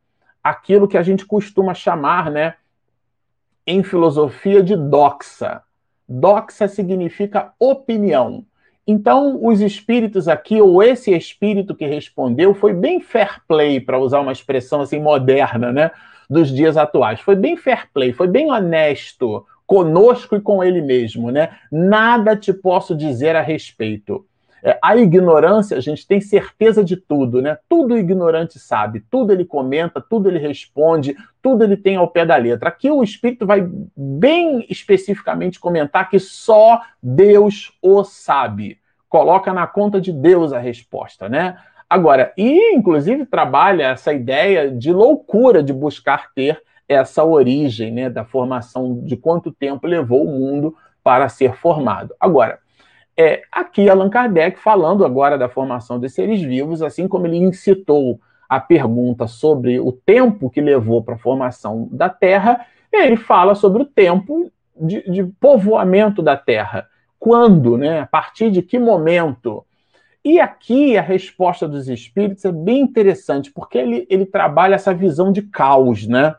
aquilo que a gente costuma chamar, né, em filosofia de doxa. Doxa significa opinião. Então, os espíritos aqui, ou esse espírito que respondeu, foi bem fair play, para usar uma expressão assim moderna, né, dos dias atuais. Foi bem fair play, foi bem honesto conosco e com ele mesmo, né? Nada te posso dizer a respeito. É, a ignorância, a gente tem certeza de tudo, né? Tudo o ignorante sabe, tudo ele comenta, tudo ele responde, tudo ele tem ao pé da letra. Aqui o Espírito vai bem especificamente comentar que só Deus o sabe. Coloca na conta de Deus a resposta, né? Agora, e inclusive trabalha essa ideia de loucura de buscar ter essa origem, né, da formação, de quanto tempo levou o mundo para ser formado. Agora, é, aqui Allan Kardec falando agora da formação dos seres vivos, assim como ele incitou a pergunta sobre o tempo que levou para a formação da Terra, ele fala sobre o tempo de, de, povoamento da Terra. Quando, né? A partir de que momento? E aqui a resposta dos espíritos é bem interessante, porque ele, ele trabalha essa visão de caos, né?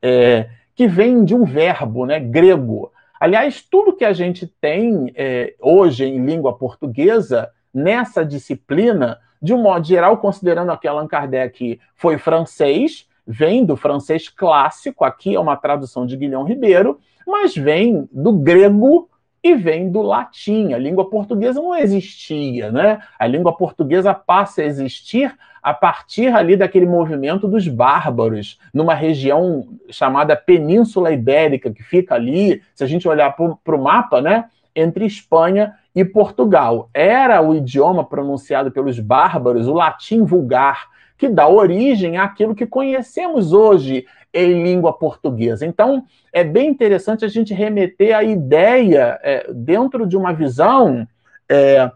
É, que vem de um verbo né, grego, Aliás, tudo que a gente tem é, hoje em língua portuguesa, nessa disciplina, de um modo geral, considerando que Allan Kardec foi francês, vem do francês clássico, aqui é uma tradução de Guilhom Ribeiro, mas vem do grego e vem do latim. A língua portuguesa não existia, né? A língua portuguesa passa a existir a partir ali daquele movimento dos bárbaros, numa região chamada Península Ibérica, que fica ali, se a gente olhar para o mapa, né? Entre Espanha e Portugal. Era o idioma pronunciado pelos bárbaros, o latim vulgar, que dá origem àquilo que conhecemos hoje em língua portuguesa. Então, é bem interessante a gente remeter a ideia é, dentro de uma visão, é,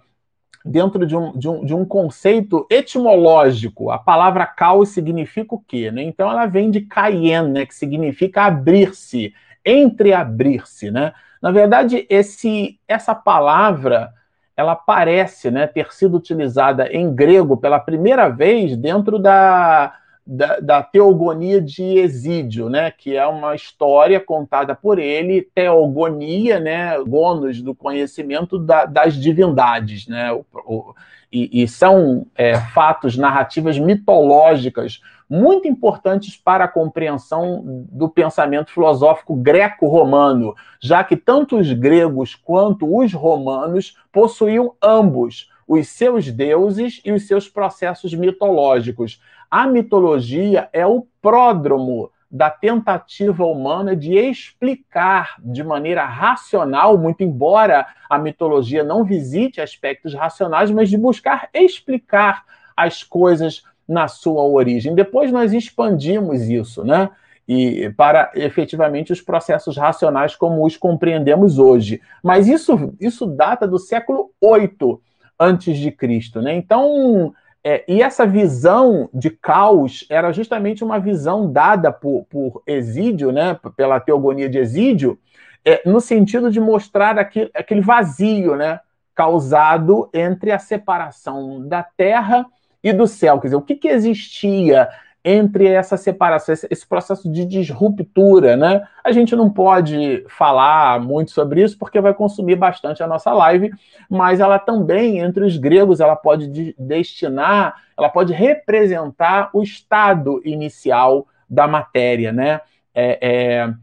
dentro de um, de, um, de um conceito etimológico. A palavra caos significa o quê? Né? Então, ela vem de caien, né, que significa abrir-se, entreabrir-se. Né? Na verdade, esse, essa palavra ela parece né, ter sido utilizada em grego pela primeira vez dentro da, da, da, teogonia de Exídio, né, que é uma história contada por ele, teogonia, né, gonos do conhecimento da, das divindades, né, o, o, e, e, são é, fatos, narrativas mitológicas muito importantes para a compreensão do pensamento filosófico greco-romano, já que tanto os gregos quanto os romanos possuíam ambos os seus deuses e os seus processos mitológicos. A mitologia é o pródromo da tentativa humana de explicar de maneira racional, muito embora a mitologia não visite aspectos racionais, mas de buscar explicar as coisas na sua origem. Depois nós expandimos isso, né? E para efetivamente os processos racionais como os compreendemos hoje. Mas isso, isso data do século VIII antes de Cristo, né? Então, é, e essa visão de caos era justamente uma visão dada por, por Exídio, né, pela teogonia de Exídio, é, no sentido de mostrar aquele, aquele vazio né, causado entre a separação da terra e do céu. Quer dizer, o que, que existia entre essa separação, esse processo de disruptura, né? A gente não pode falar muito sobre isso porque vai consumir bastante a nossa live, mas ela também, entre os gregos, ela pode de destinar, ela pode representar o estado inicial da matéria, né? É, é,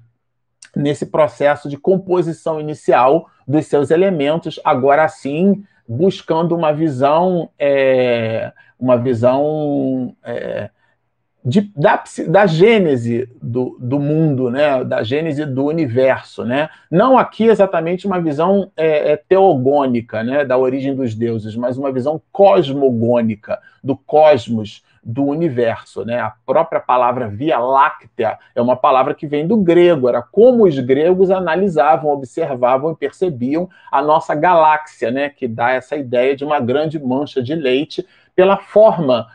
nesse processo de composição inicial dos seus elementos, agora sim buscando uma visão, é, uma visão é, de, da, da gênese do, do mundo, né? da gênese do universo. Né? Não aqui exatamente uma visão é, é, teogônica né? da origem dos deuses, mas uma visão cosmogônica do cosmos, do universo. Né? A própria palavra Via Láctea é uma palavra que vem do grego, era como os gregos analisavam, observavam e percebiam a nossa galáxia, né? que dá essa ideia de uma grande mancha de leite pela forma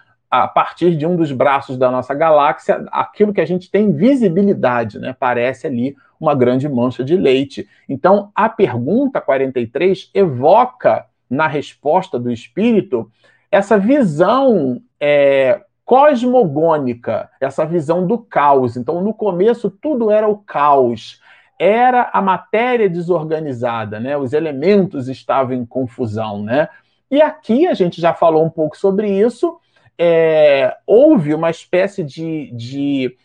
a partir de um dos braços da nossa galáxia, aquilo que a gente tem visibilidade, né? Parece ali uma grande mancha de leite. Então, a pergunta 43 evoca na resposta do espírito essa visão é, cosmogônica, essa visão do caos. Então, no começo, tudo era o caos. Era a matéria desorganizada, né? Os elementos estavam em confusão, né? E aqui a gente já falou um pouco sobre isso é, houve uma espécie de, de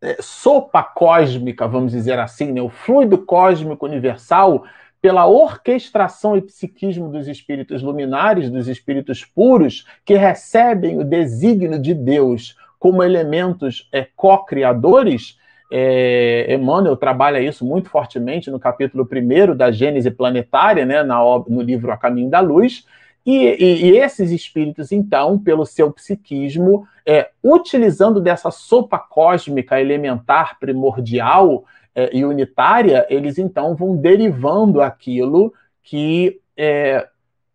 é, sopa cósmica, vamos dizer assim, né? o fluido cósmico universal, pela orquestração e psiquismo dos espíritos luminares, dos espíritos puros, que recebem o desígnio de Deus como elementos é, co-criadores, é, Emmanuel trabalha isso muito fortemente no capítulo 1 da Gênese Planetária, né, na, no livro A Caminho da Luz, e, e, e, esses espíritos, então, pelo seu psiquismo, é, utilizando dessa sopa cósmica elementar, primordial é, e unitária, eles então vão derivando aquilo que é,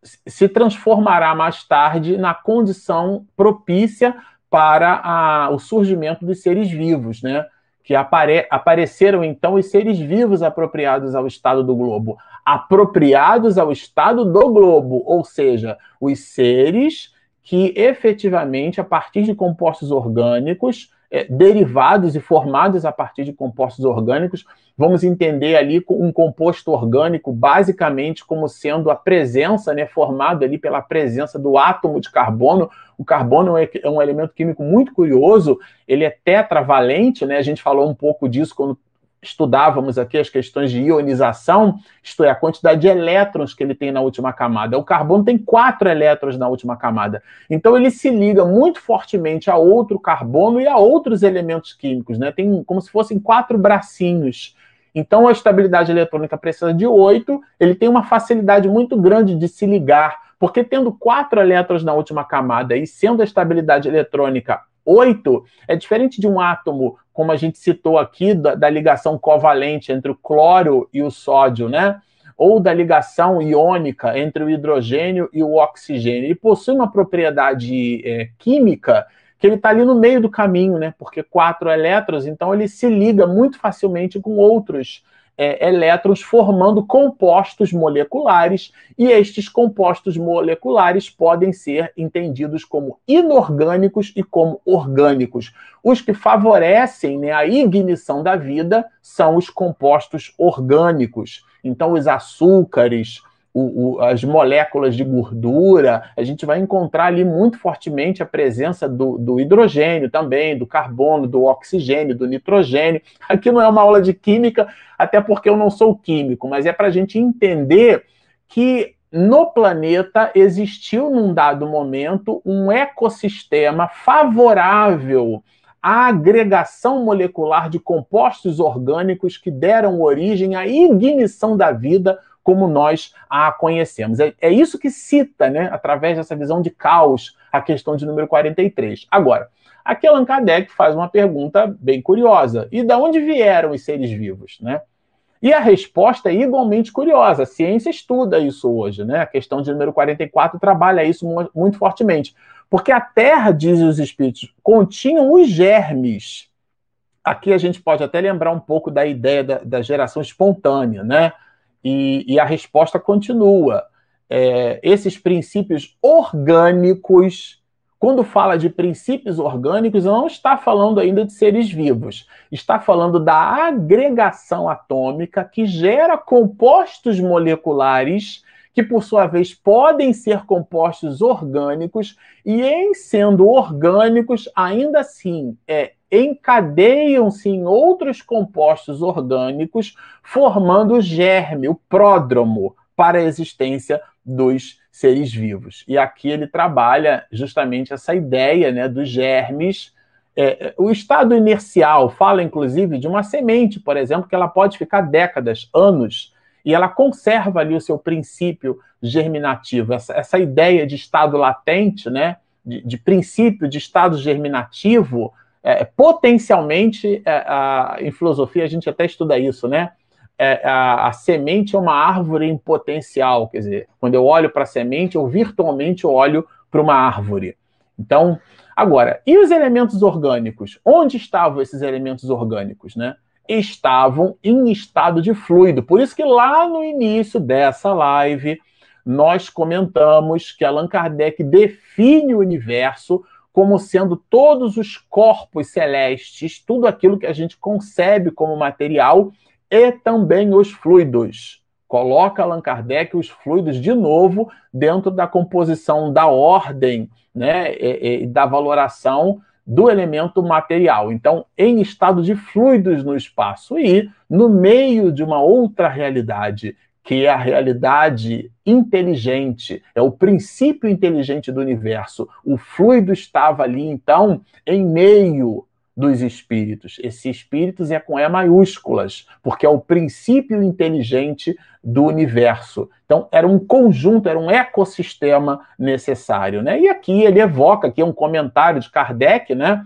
se transformará mais tarde na condição propícia para a, o surgimento dos seres vivos, né? Que apare apareceram então os seres vivos apropriados ao estado do globo, apropriados ao estado do globo, ou seja, os seres que efetivamente, a partir de compostos orgânicos, é, derivados e formados a partir de compostos orgânicos, vamos entender ali um composto orgânico basicamente como sendo a presença, né, formado ali pela presença do átomo de carbono. O carbono é, é um elemento químico muito curioso, ele é tetravalente, né? A gente falou um pouco disso quando estudávamos aqui as questões de ionização, isto é, a quantidade de elétrons que ele tem na última camada. O carbono tem quatro elétrons na última camada. Então ele se liga muito fortemente a outro carbono e a outros elementos químicos, né? Tem como se fossem quatro bracinhos. Então a estabilidade eletrônica precisa de oito, ele tem uma facilidade muito grande de se ligar, porque tendo quatro elétrons na última camada e sendo a estabilidade eletrônica 8 é diferente de um átomo, como a gente citou aqui, da, da, ligação covalente entre o cloro e o sódio, né? Ou da ligação iônica entre o hidrogênio e o oxigênio. Ele possui uma propriedade é, química que ele está ali no meio do caminho, né? Porque quatro elétrons, então ele se liga muito facilmente com outros é, elétrons formando compostos moleculares, e estes compostos moleculares podem ser entendidos como inorgânicos e como orgânicos. Os que favorecem né, a ignição da vida são os compostos orgânicos. Então, os açúcares, o, o, as moléculas de gordura, a gente vai encontrar ali muito fortemente a presença do, do, hidrogênio também, do carbono, do oxigênio, do nitrogênio. Aqui não é uma aula de química, até porque eu não sou químico, mas é para a gente entender que no planeta existiu num dado momento um ecossistema favorável à agregação molecular de compostos orgânicos que deram origem à ignição da vida como nós a conhecemos. É, é isso que cita, né, através dessa visão de caos, a questão de número 43. Agora, aqui Allan Kardec faz uma pergunta bem curiosa. E de onde vieram os seres vivos? Né? E a resposta é igualmente curiosa. A ciência estuda isso hoje, né? A questão de número 44 trabalha isso muito fortemente. Porque a Terra, dizem os espíritos, continham os germes. Aqui a gente pode até lembrar um pouco da ideia da, da geração espontânea, né? E, e a resposta continua. É, esses princípios orgânicos quando fala de princípios orgânicos, não está falando ainda de seres vivos. Está falando da agregação atômica que gera compostos moleculares que, por sua vez, podem ser compostos orgânicos e, em sendo orgânicos, ainda assim é, encadeiam-se em outros compostos orgânicos, formando o germe, o pródromo, para a existência dos seres vivos. E aqui ele trabalha justamente essa ideia né, dos germes. É, é, o estado inercial fala, inclusive, de uma semente, por exemplo, que ela pode ficar décadas, anos, e ela conserva ali o seu princípio germinativo. Essa, essa ideia de estado latente, né, de, de princípio de estado germinativo, é, potencialmente, é, a, em filosofia a gente até estuda isso, né? é, a, a, semente é uma árvore em potencial, quer dizer, quando eu olho para a semente, eu virtualmente olho para uma árvore. Então, agora, e os elementos orgânicos? Onde estavam esses elementos orgânicos, né? Estavam em estado de fluido. Por isso que lá no início dessa live nós comentamos que Allan Kardec define o universo como sendo todos os corpos celestes, tudo aquilo que a gente concebe como material e também os fluidos. Coloca Allan Kardec os fluidos de novo dentro da composição da ordem né, e, e da valoração do elemento material. Então, em estado de fluidos no espaço e no meio de uma outra realidade, que é a realidade inteligente, é o princípio inteligente do universo. O fluido estava ali, então, em meio dos espíritos. Esse espíritos é com E maiúsculas, porque é o princípio inteligente do universo. Então, era um conjunto, era um ecossistema necessário. Né? E aqui ele evoca, aqui é um comentário de Kardec, né?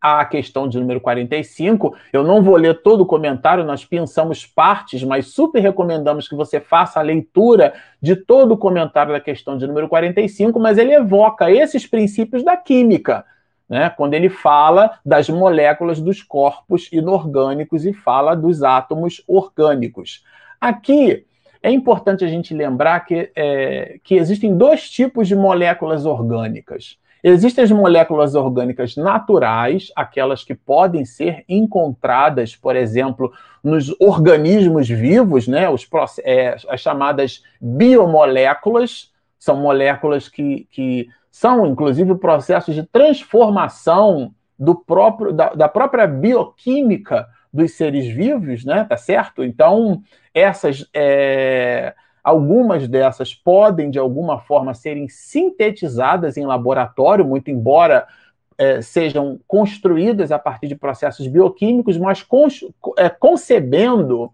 a questão de número 45. Eu não vou ler todo o comentário, nós pensamos partes, mas super recomendamos que você faça a leitura de todo o comentário da questão de número 45, mas ele evoca esses princípios da química né, quando ele fala das moléculas dos corpos inorgânicos e fala dos átomos orgânicos. Aqui é importante a gente lembrar que, é, que existem dois tipos de moléculas orgânicas. Existem as moléculas orgânicas naturais, aquelas que podem ser encontradas, por exemplo, nos organismos vivos, né, os, é, as chamadas biomoléculas, são moléculas que, que são, inclusive, processos de transformação do próprio, da, da própria bioquímica dos seres vivos, né? Tá certo? Então, essas. É, algumas dessas podem, de alguma forma, serem sintetizadas em laboratório, muito embora é, sejam construídas a partir de processos bioquímicos, mas é, concebendo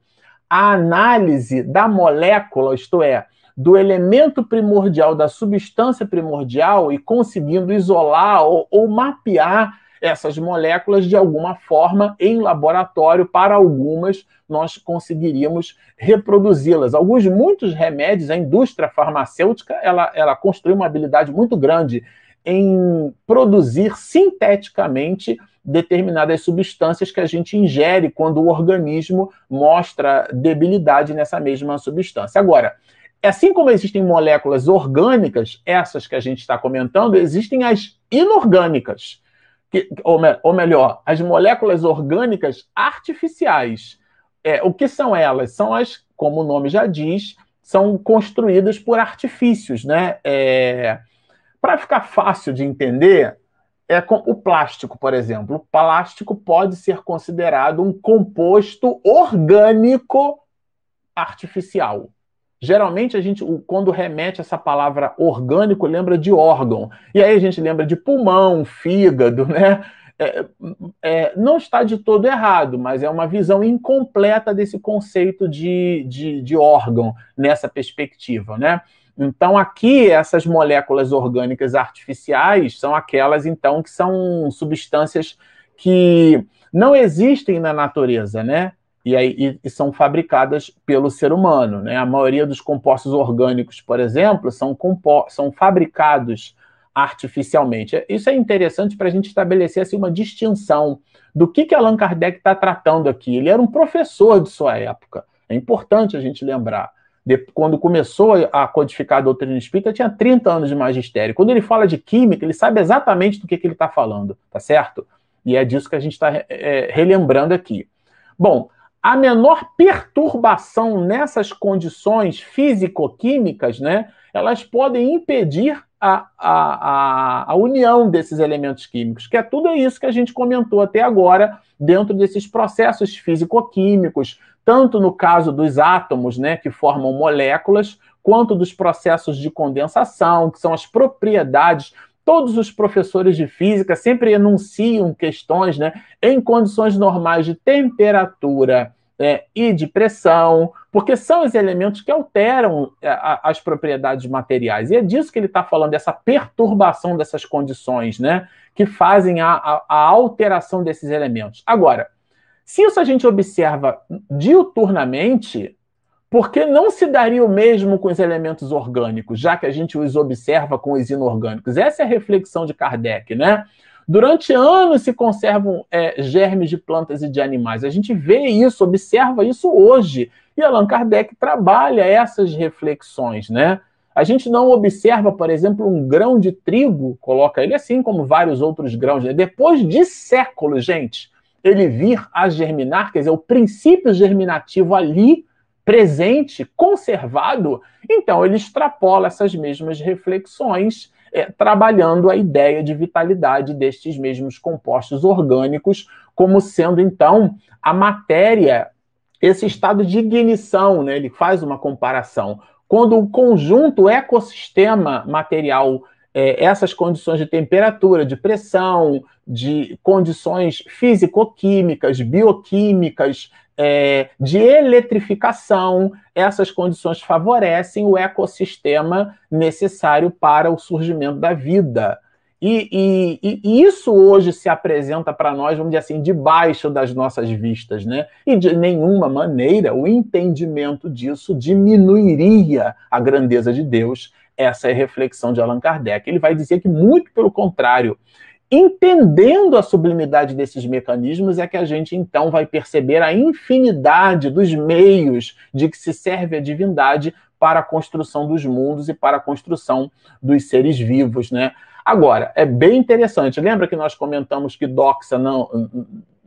a análise da molécula, isto é, do elemento primordial, da substância primordial e conseguindo isolar ou, ou mapear essas moléculas de alguma forma em laboratório. Para algumas, nós conseguiríamos reproduzi-las. Alguns, muitos remédios, a indústria farmacêutica, ela, ela construiu uma habilidade muito grande em produzir sinteticamente determinadas substâncias que a gente ingere quando o organismo mostra debilidade nessa mesma substância. Agora, Assim como existem moléculas orgânicas, essas que a gente está comentando, existem as inorgânicas, que, ou, me, ou, melhor, as moléculas orgânicas artificiais. É, o que são elas? São as, como o nome já diz, são construídas por artifícios, né? É, Para ficar fácil de entender, é com o plástico, por exemplo. O plástico pode ser considerado um composto orgânico artificial. Geralmente a gente, quando remete essa palavra orgânico, lembra de órgão. E aí a gente lembra de pulmão, fígado, né? É, é, não está de todo errado, mas é uma visão incompleta desse conceito de, de, de órgão nessa perspectiva, né? Então, aqui, essas moléculas orgânicas artificiais são aquelas, então, que são substâncias que não existem na natureza, né? E, aí, e, são fabricadas pelo ser humano. Né? A maioria dos compostos orgânicos, por exemplo, são, são fabricados artificialmente. Isso é interessante para a gente estabelecer assim, uma distinção do que, que Allan Kardec está tratando aqui. Ele era um professor de sua época. É importante a gente lembrar. De, quando começou a codificar a doutrina espírita, tinha 30 anos de magistério. Quando ele fala de química, ele sabe exatamente do que, que ele está falando, tá certo? E é disso que a gente está é, relembrando aqui. Bom, a menor perturbação nessas condições físico-químicas, né, elas podem impedir a, a, a, união desses elementos químicos, que é tudo isso que a gente comentou até agora dentro desses processos físico-químicos, tanto no caso dos átomos, né, que formam moléculas, quanto dos processos de condensação, que são as propriedades todos os professores de física sempre enunciam questões né, em condições normais de temperatura é, e de pressão, porque são os elementos que alteram é, a, as propriedades materiais. E é disso que ele está falando, dessa perturbação dessas condições, né, que fazem a, a, a alteração desses elementos. Agora, se isso a gente observa diuturnamente, porque não se daria o mesmo com os elementos orgânicos, já que a gente os observa com os inorgânicos? Essa é a reflexão de Kardec, né? Durante anos se conservam é, germes de plantas e de animais. A gente vê isso, observa isso hoje. E Allan Kardec trabalha essas reflexões, né? A gente não observa, por exemplo, um grão de trigo, coloca ele assim como vários outros grãos, né? depois de séculos, gente, ele vir a germinar, quer dizer, o princípio germinativo ali presente, conservado, então ele extrapola essas mesmas reflexões, é, trabalhando a ideia de vitalidade destes mesmos compostos orgânicos, como sendo então a matéria, esse estado de ignição, né? ele faz uma comparação. Quando o conjunto ecossistema material é, essas condições de temperatura, de pressão, de condições físico-químicas, bioquímicas, é, de eletrificação, essas condições favorecem o ecossistema necessário para o surgimento da vida. E, e, e isso hoje se apresenta para nós, vamos dizer assim, debaixo das nossas vistas, né? E de nenhuma maneira o entendimento disso diminuiria a grandeza de Deus. Essa é a reflexão de Allan Kardec. Ele vai dizer que, muito pelo contrário, Entendendo a sublimidade desses mecanismos, é que a gente então vai perceber a infinidade dos meios de que se serve a divindade para a construção dos mundos e para a construção dos seres vivos, né? Agora, é bem interessante. Lembra que nós comentamos que doxa não,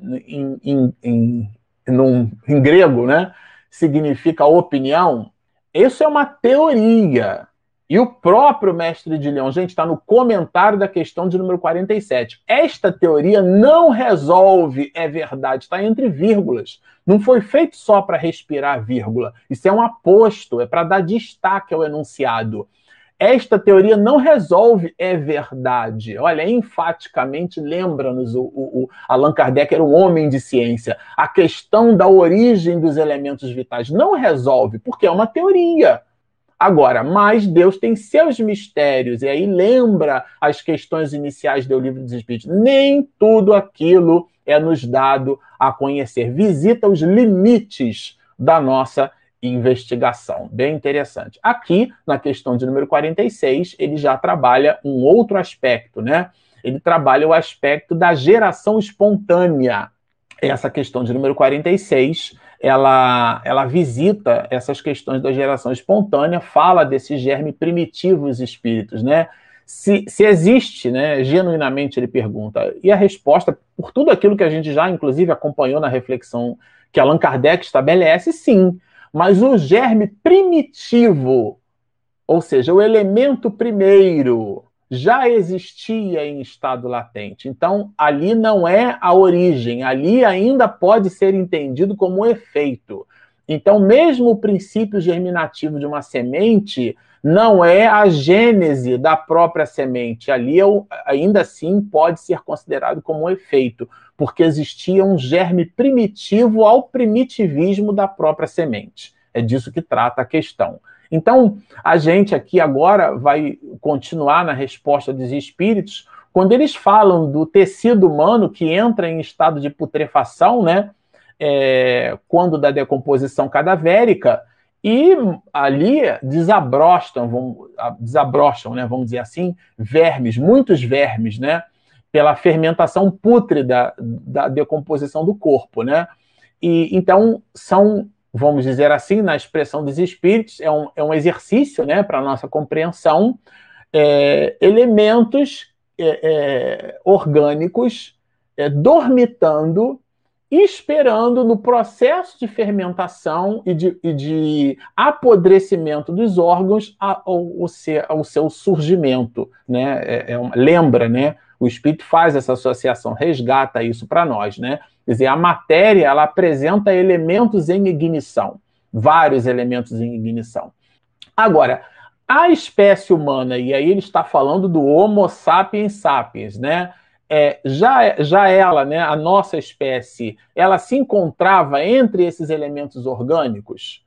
em, em, em, num, em grego, né, significa opinião? Isso é uma teoria. E o próprio mestre de Leão, gente, está no comentário da questão de número 47. Esta teoria não resolve, é verdade, está entre vírgulas. Não foi feito só para respirar vírgula. Isso é um aposto, é para dar destaque ao enunciado. Esta teoria não resolve, é verdade. Olha, enfaticamente lembra-nos, o, o, o, Allan Kardec era um homem de ciência. A questão da origem dos elementos vitais não resolve, porque é uma teoria. Agora, mas Deus tem seus mistérios, e aí lembra as questões iniciais do livro dos Espíritos. Nem tudo aquilo é nos dado a conhecer. Visita os limites da nossa investigação. Bem interessante. Aqui, na questão de número 46, ele já trabalha um outro aspecto, né? Ele trabalha o aspecto da geração espontânea. Essa questão de número 46 ela, ela visita essas questões da geração espontânea, fala desses germe primitivos espíritos, né? Se, se existe, né, genuinamente ele pergunta. E a resposta, por tudo aquilo que a gente já, inclusive, acompanhou na reflexão que Allan Kardec estabelece, sim. Mas o germe primitivo, ou seja, o elemento primeiro, já existia em estado latente. Então, ali não é a origem, ali ainda pode ser entendido como um efeito. Então, mesmo o princípio germinativo de uma semente não é a gênese da própria semente. Ali ainda assim pode ser considerado como um efeito, porque existia um germe primitivo ao primitivismo da própria semente. É disso que trata a questão. Então, a gente aqui agora vai continuar na resposta dos espíritos, quando eles falam do tecido humano que entra em estado de putrefação, né? é, quando da decomposição cadavérica, e ali desabrostam, vão, desabrocham, né, vamos dizer assim, vermes, muitos vermes, né, pela fermentação pútrida da decomposição do corpo, né? E então são, vamos dizer assim, na expressão dos espíritos, é um, é um exercício, né, para nossa compreensão, é, elementos é, é orgânicos é, dormitando esperando no processo de fermentação e de, e de apodrecimento dos órgãos o seu surgimento. Né? É, é uma, lembra, né? O Espírito faz essa associação, resgata isso para nós. Né? Quer dizer, a matéria ela apresenta elementos em ignição, vários elementos em ignição. Agora, a espécie humana, e aí ele está falando do Homo sapiens sapiens, né? é, já, já ela, né, a nossa espécie, ela se encontrava entre esses elementos orgânicos?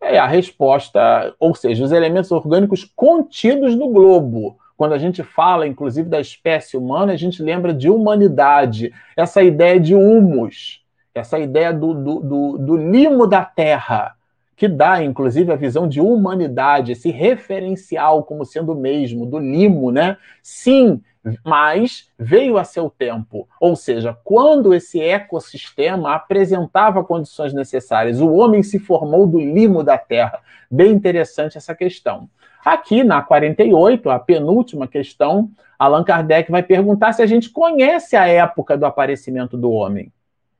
É a resposta, ou seja, os elementos orgânicos contidos no globo. Quando a gente fala, inclusive, da espécie humana, a gente lembra de humanidade, essa ideia de humus, essa ideia do, do, do, do limo da terra, que dá, inclusive, a visão de humanidade, esse referencial como sendo o mesmo, do limo, né? Sim, mas veio a seu tempo. Ou seja, quando esse ecossistema apresentava condições necessárias, o homem se formou do limo da terra. Bem interessante essa questão. Aqui na 48, a penúltima questão, Allan Kardec vai perguntar se a gente conhece a época do aparecimento do homem.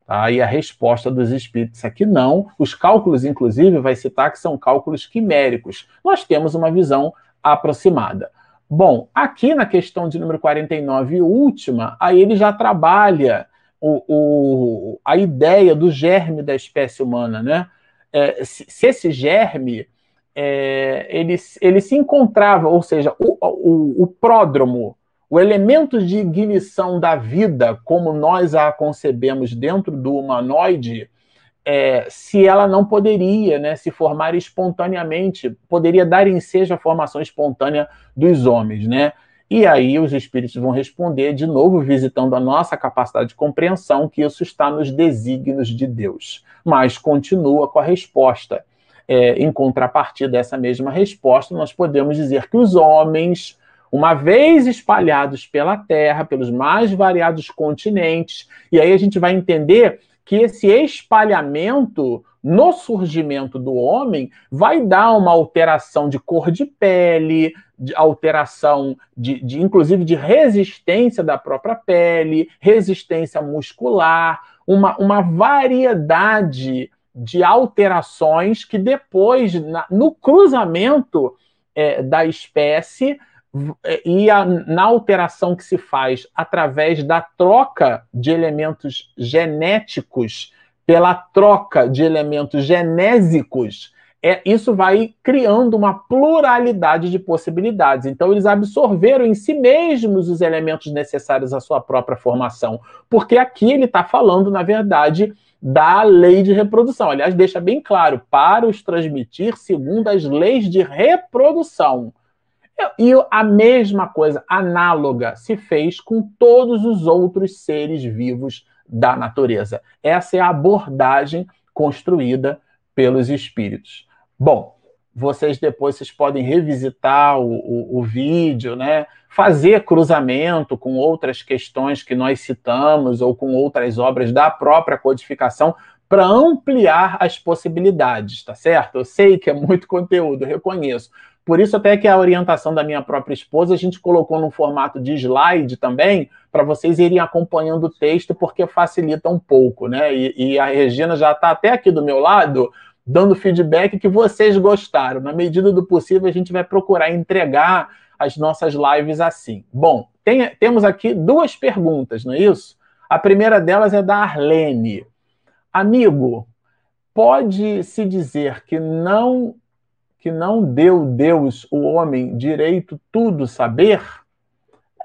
Aí a resposta dos espíritos aqui não. Os cálculos, inclusive, vai citar que são cálculos quiméricos. Nós temos uma visão aproximada. Bom, aqui na questão de número 49 e última, aí ele já trabalha o, o, a ideia do germe da espécie humana, né? É, se, se, esse germe é, ele, ele se encontrava, ou seja, o, o, o pródromo, o elemento de ignição da vida, como nós a concebemos dentro do humanoide, é, se ela não poderia né, se formar espontaneamente, poderia dar ensejo à formação espontânea dos homens. Né? E aí os espíritos vão responder, de novo, visitando a nossa capacidade de compreensão, que isso está nos desígnios de Deus. Mas continua com a resposta. É, em contrapartida dessa mesma resposta, nós podemos dizer que os homens, uma vez espalhados pela Terra, pelos mais variados continentes, e aí a gente vai entender que esse espalhamento no surgimento do homem vai dar uma alteração de cor de pele, de alteração de, de, inclusive de resistência da própria pele, resistência muscular, uma, uma variedade de alterações que depois, na, no cruzamento é, da espécie, é, e a, na alteração que se faz através da troca de elementos genéticos pela troca de elementos genésicos, é, isso vai criando uma pluralidade de possibilidades. Então, eles absorveram em si mesmos os elementos necessários à sua própria formação, porque aqui ele está falando, na verdade, da lei de reprodução. Aliás, deixa bem claro, para os transmitir segundo as leis de reprodução. E a mesma coisa, análoga, se fez com todos os outros seres vivos da natureza. Essa é a abordagem construída pelos espíritos. Bom, vocês depois vocês podem revisitar o, o, o, vídeo, né? fazer cruzamento com outras questões que nós citamos ou com outras obras da própria codificação para ampliar as possibilidades, tá certo? Eu sei que é muito conteúdo, reconheço, por isso, até que a orientação da minha própria esposa, a gente colocou no formato de slide também, para vocês irem acompanhando o texto, porque facilita um pouco, né? E, e a Regina já está até aqui do meu lado, dando feedback que vocês gostaram. Na medida do possível, a gente vai procurar entregar as nossas lives assim. Bom, tem, temos aqui duas perguntas, não é isso? A primeira delas é da Arlene. Amigo, pode-se dizer que não que não deu Deus, o homem, direito tudo saber?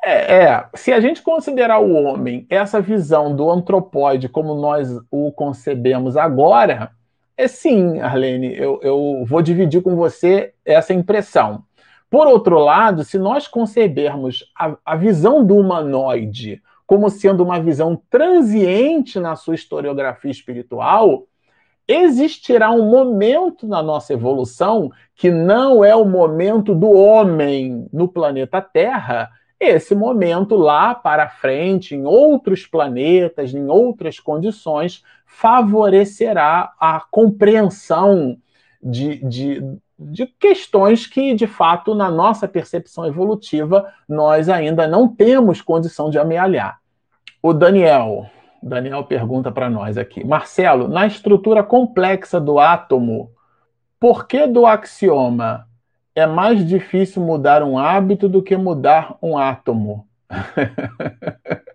É, é, se a gente considerar o homem essa visão do antropóide como nós o concebemos agora, é sim, Arlene, eu, eu vou dividir com você essa impressão. Por outro lado, se nós concebermos a, a visão do humanoide como sendo uma visão transiente na sua historiografia espiritual, existirá um momento na nossa evolução que não é o momento do homem no planeta Terra, esse momento lá para frente, em outros planetas, em outras condições, favorecerá a compreensão de, de, de questões que, de fato, na nossa percepção evolutiva, nós ainda não temos condição de amealhar. O Daniel, Daniel pergunta para nós aqui. Marcelo, na estrutura complexa do átomo, por que do axioma é mais difícil mudar um hábito do que mudar um átomo?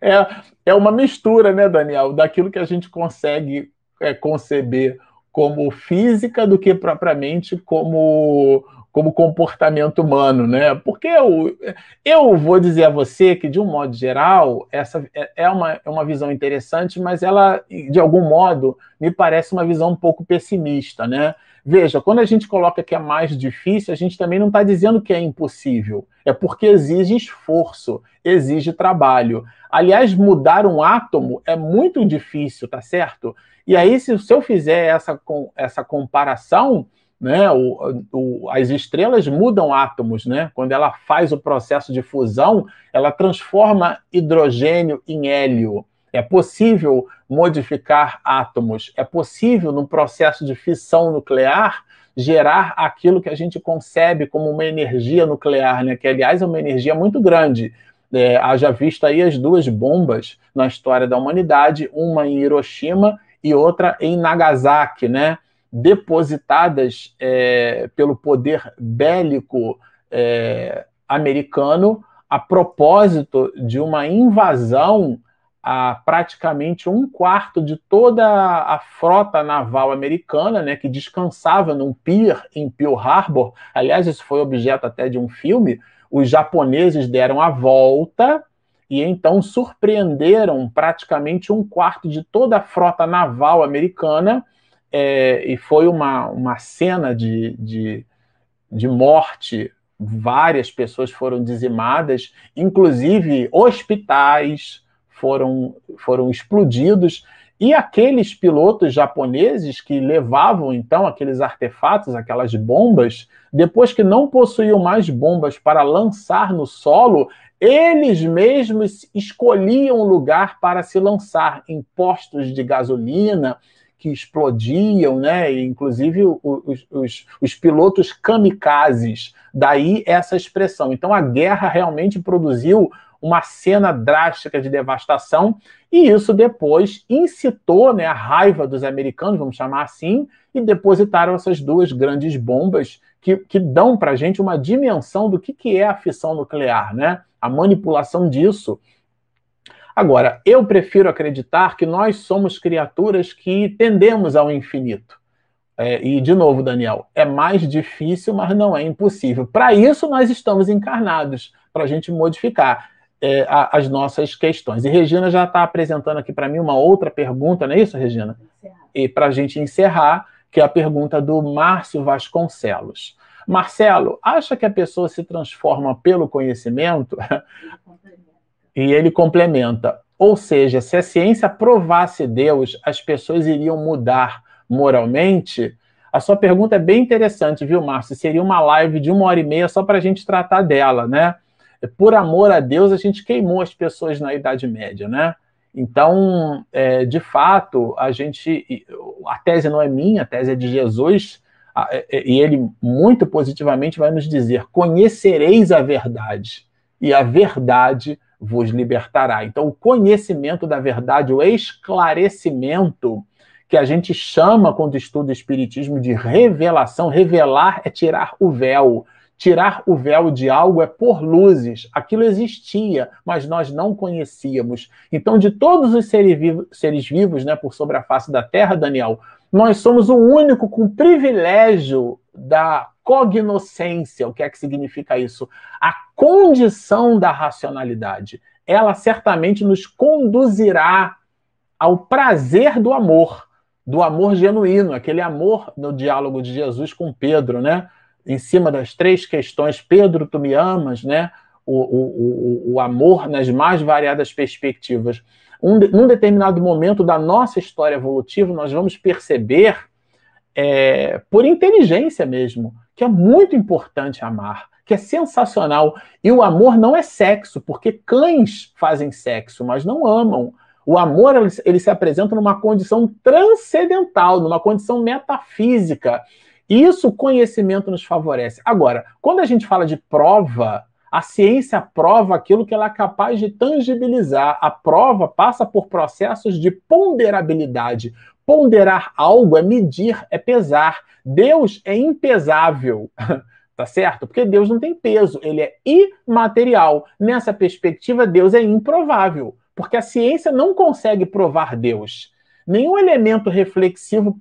é, é uma mistura, né, Daniel, daquilo que a gente consegue é, conceber como física do que propriamente como como comportamento humano, né? Porque eu, eu vou dizer a você que, de um modo geral, essa é, é uma, é uma visão interessante, mas ela, de algum modo, me parece uma visão um pouco pessimista, né? Veja, quando a gente coloca que é mais difícil, a gente também não está dizendo que é impossível. É porque exige esforço, exige trabalho. Aliás, mudar um átomo é muito difícil, tá certo? E aí, se, se eu fizer essa, essa comparação, né? O, o, as estrelas mudam átomos, né? Quando ela faz o processo de fusão, ela transforma hidrogênio em hélio. É possível modificar átomos, é possível, no processo de fissão nuclear, gerar aquilo que a gente concebe como uma energia nuclear, né? que, aliás, é uma energia muito grande. É, haja visto aí as duas bombas na história da humanidade, uma em Hiroshima e outra em Nagasaki, né? depositadas é, pelo poder bélico é, americano a propósito de uma invasão a praticamente um quarto de toda a frota naval americana, né, que descansava num pier em Pearl Harbor. Aliás, isso foi objeto até de um filme. Os japoneses deram a volta e então surpreenderam praticamente um quarto de toda a frota naval americana é, e foi uma, uma cena de, de, de morte. Várias pessoas foram dizimadas, inclusive hospitais foram, foram explodidos. E aqueles pilotos japoneses que levavam então aqueles artefatos, aquelas bombas, depois que não possuíam mais bombas para lançar no solo, eles mesmos escolhiam o lugar para se lançar em postos de gasolina, que explodiam, né? inclusive os, os, os pilotos kamikazes. Daí essa expressão. Então a guerra realmente produziu uma cena drástica de devastação, e isso depois incitou né, a raiva dos americanos, vamos chamar assim, e depositaram essas duas grandes bombas que, que dão para a gente uma dimensão do que, que é a fissão nuclear, né? A manipulação disso Agora, eu prefiro acreditar que nós somos criaturas que tendemos ao infinito. É, e, de novo, Daniel, é mais difícil, mas não é impossível. Para isso, nós estamos encarnados, para a gente modificar é, a, as nossas questões. E Regina já está apresentando aqui para mim uma outra pergunta, não é isso, Regina? E para a gente encerrar, que é a pergunta do Márcio Vasconcelos. Marcelo, acha que a pessoa se transforma pelo conhecimento? E ele complementa: ou seja, se a ciência provasse Deus, as pessoas iriam mudar moralmente? A sua pergunta é bem interessante, viu, Márcio? Seria uma live de uma hora e meia só para a gente tratar dela, né? Por amor a Deus, a gente queimou as pessoas na Idade Média, né? Então, é, de fato, a gente. A tese não é minha, a tese é de Jesus, é, é, e ele muito positivamente vai nos dizer: conhecereis a verdade, e a verdade vos libertará. Então, o conhecimento da verdade, o esclarecimento, que a gente chama, quando estuda o Espiritismo, de revelação. Revelar é tirar o véu. Tirar o véu de algo é por luzes. Aquilo existia, mas nós não conhecíamos. Então, de todos os seres vivos, seres vivos né, por sobre a face da Terra, Daniel, nós somos o único com privilégio da cognoscência. O que é que significa isso? A condição da racionalidade. Ela certamente nos conduzirá ao prazer do amor, do amor genuíno, aquele amor no diálogo de Jesus com Pedro, né? Em cima das três questões, Pedro, tu me amas, né? o, o, o, amor nas mais variadas perspectivas. Um, num determinado momento da nossa história evolutiva, nós vamos perceber, é, por inteligência mesmo, que é muito importante amar, que é sensacional. E o amor não é sexo, porque cães fazem sexo, mas não amam. O amor ele se apresenta numa condição transcendental, numa condição metafísica. Isso o conhecimento nos favorece. Agora, quando a gente fala de prova, a ciência prova aquilo que ela é capaz de tangibilizar. A prova passa por processos de ponderabilidade. Ponderar algo é medir, é pesar. Deus é impesável. Tá certo? Porque Deus não tem peso, ele é imaterial. Nessa perspectiva, Deus é improvável, porque a ciência não consegue provar Deus. Nenhum elemento reflexivo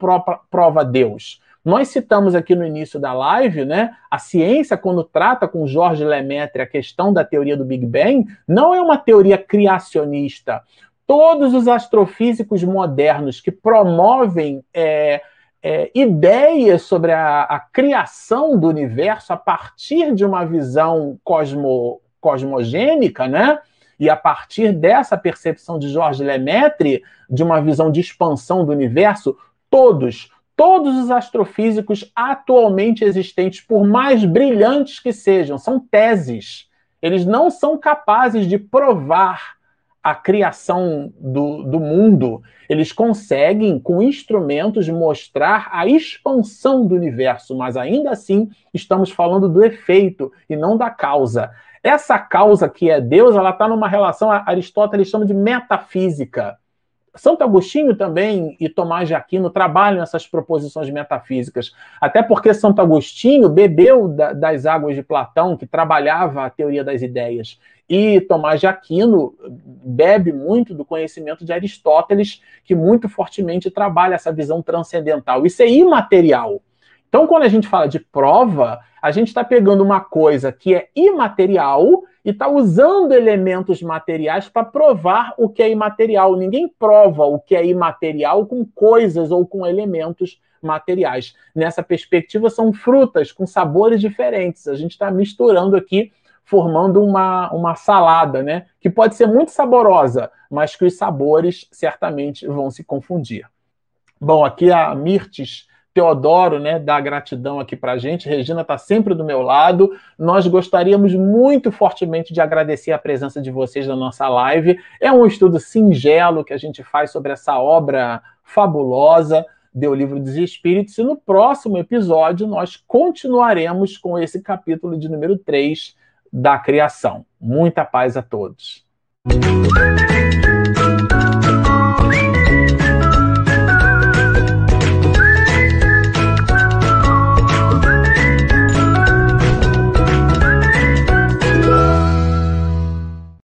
prova Deus. Nós citamos aqui no início da live, né? A ciência, quando trata com Jorge Lemaitre a questão da teoria do Big Bang, não é uma teoria criacionista. Todos os astrofísicos modernos que promovem é, é, ideias sobre a, a, criação do universo a partir de uma visão cosmo, cosmogênica, né? E a partir dessa percepção de Jorge Lemaitre, de uma visão de expansão do universo, todos Todos os astrofísicos atualmente existentes, por mais brilhantes que sejam, são teses. Eles não são capazes de provar a criação do, do mundo. Eles conseguem, com instrumentos, mostrar a expansão do universo, mas ainda assim estamos falando do efeito e não da causa. Essa causa que é Deus, ela está numa relação, Aristóteles chama de metafísica. Santo Agostinho também e Tomás de Aquino trabalham essas proposições metafísicas, até porque Santo Agostinho bebeu da, das águas de Platão, que trabalhava a teoria das ideias, e Tomás de Aquino bebe muito do conhecimento de Aristóteles, que muito fortemente trabalha essa visão transcendental. Isso é imaterial. Então, quando a gente fala de prova, a gente está pegando uma coisa que é imaterial e está usando elementos materiais para provar o que é imaterial. Ninguém prova o que é imaterial com coisas ou com elementos materiais. Nessa perspectiva, são frutas com sabores diferentes. A gente está misturando aqui, formando uma, uma salada, né? Que pode ser muito saborosa, mas que os sabores certamente vão se confundir. Bom, aqui a Mirtes Teodoro, né, dá gratidão aqui para a gente. Regina está sempre do meu lado. Nós gostaríamos muito fortemente de agradecer a presença de vocês na nossa live. É um estudo singelo que a gente faz sobre essa obra fabulosa do Livro dos Espíritos. E no próximo episódio nós continuaremos com esse capítulo de número 3 da criação. Muita paz a todos.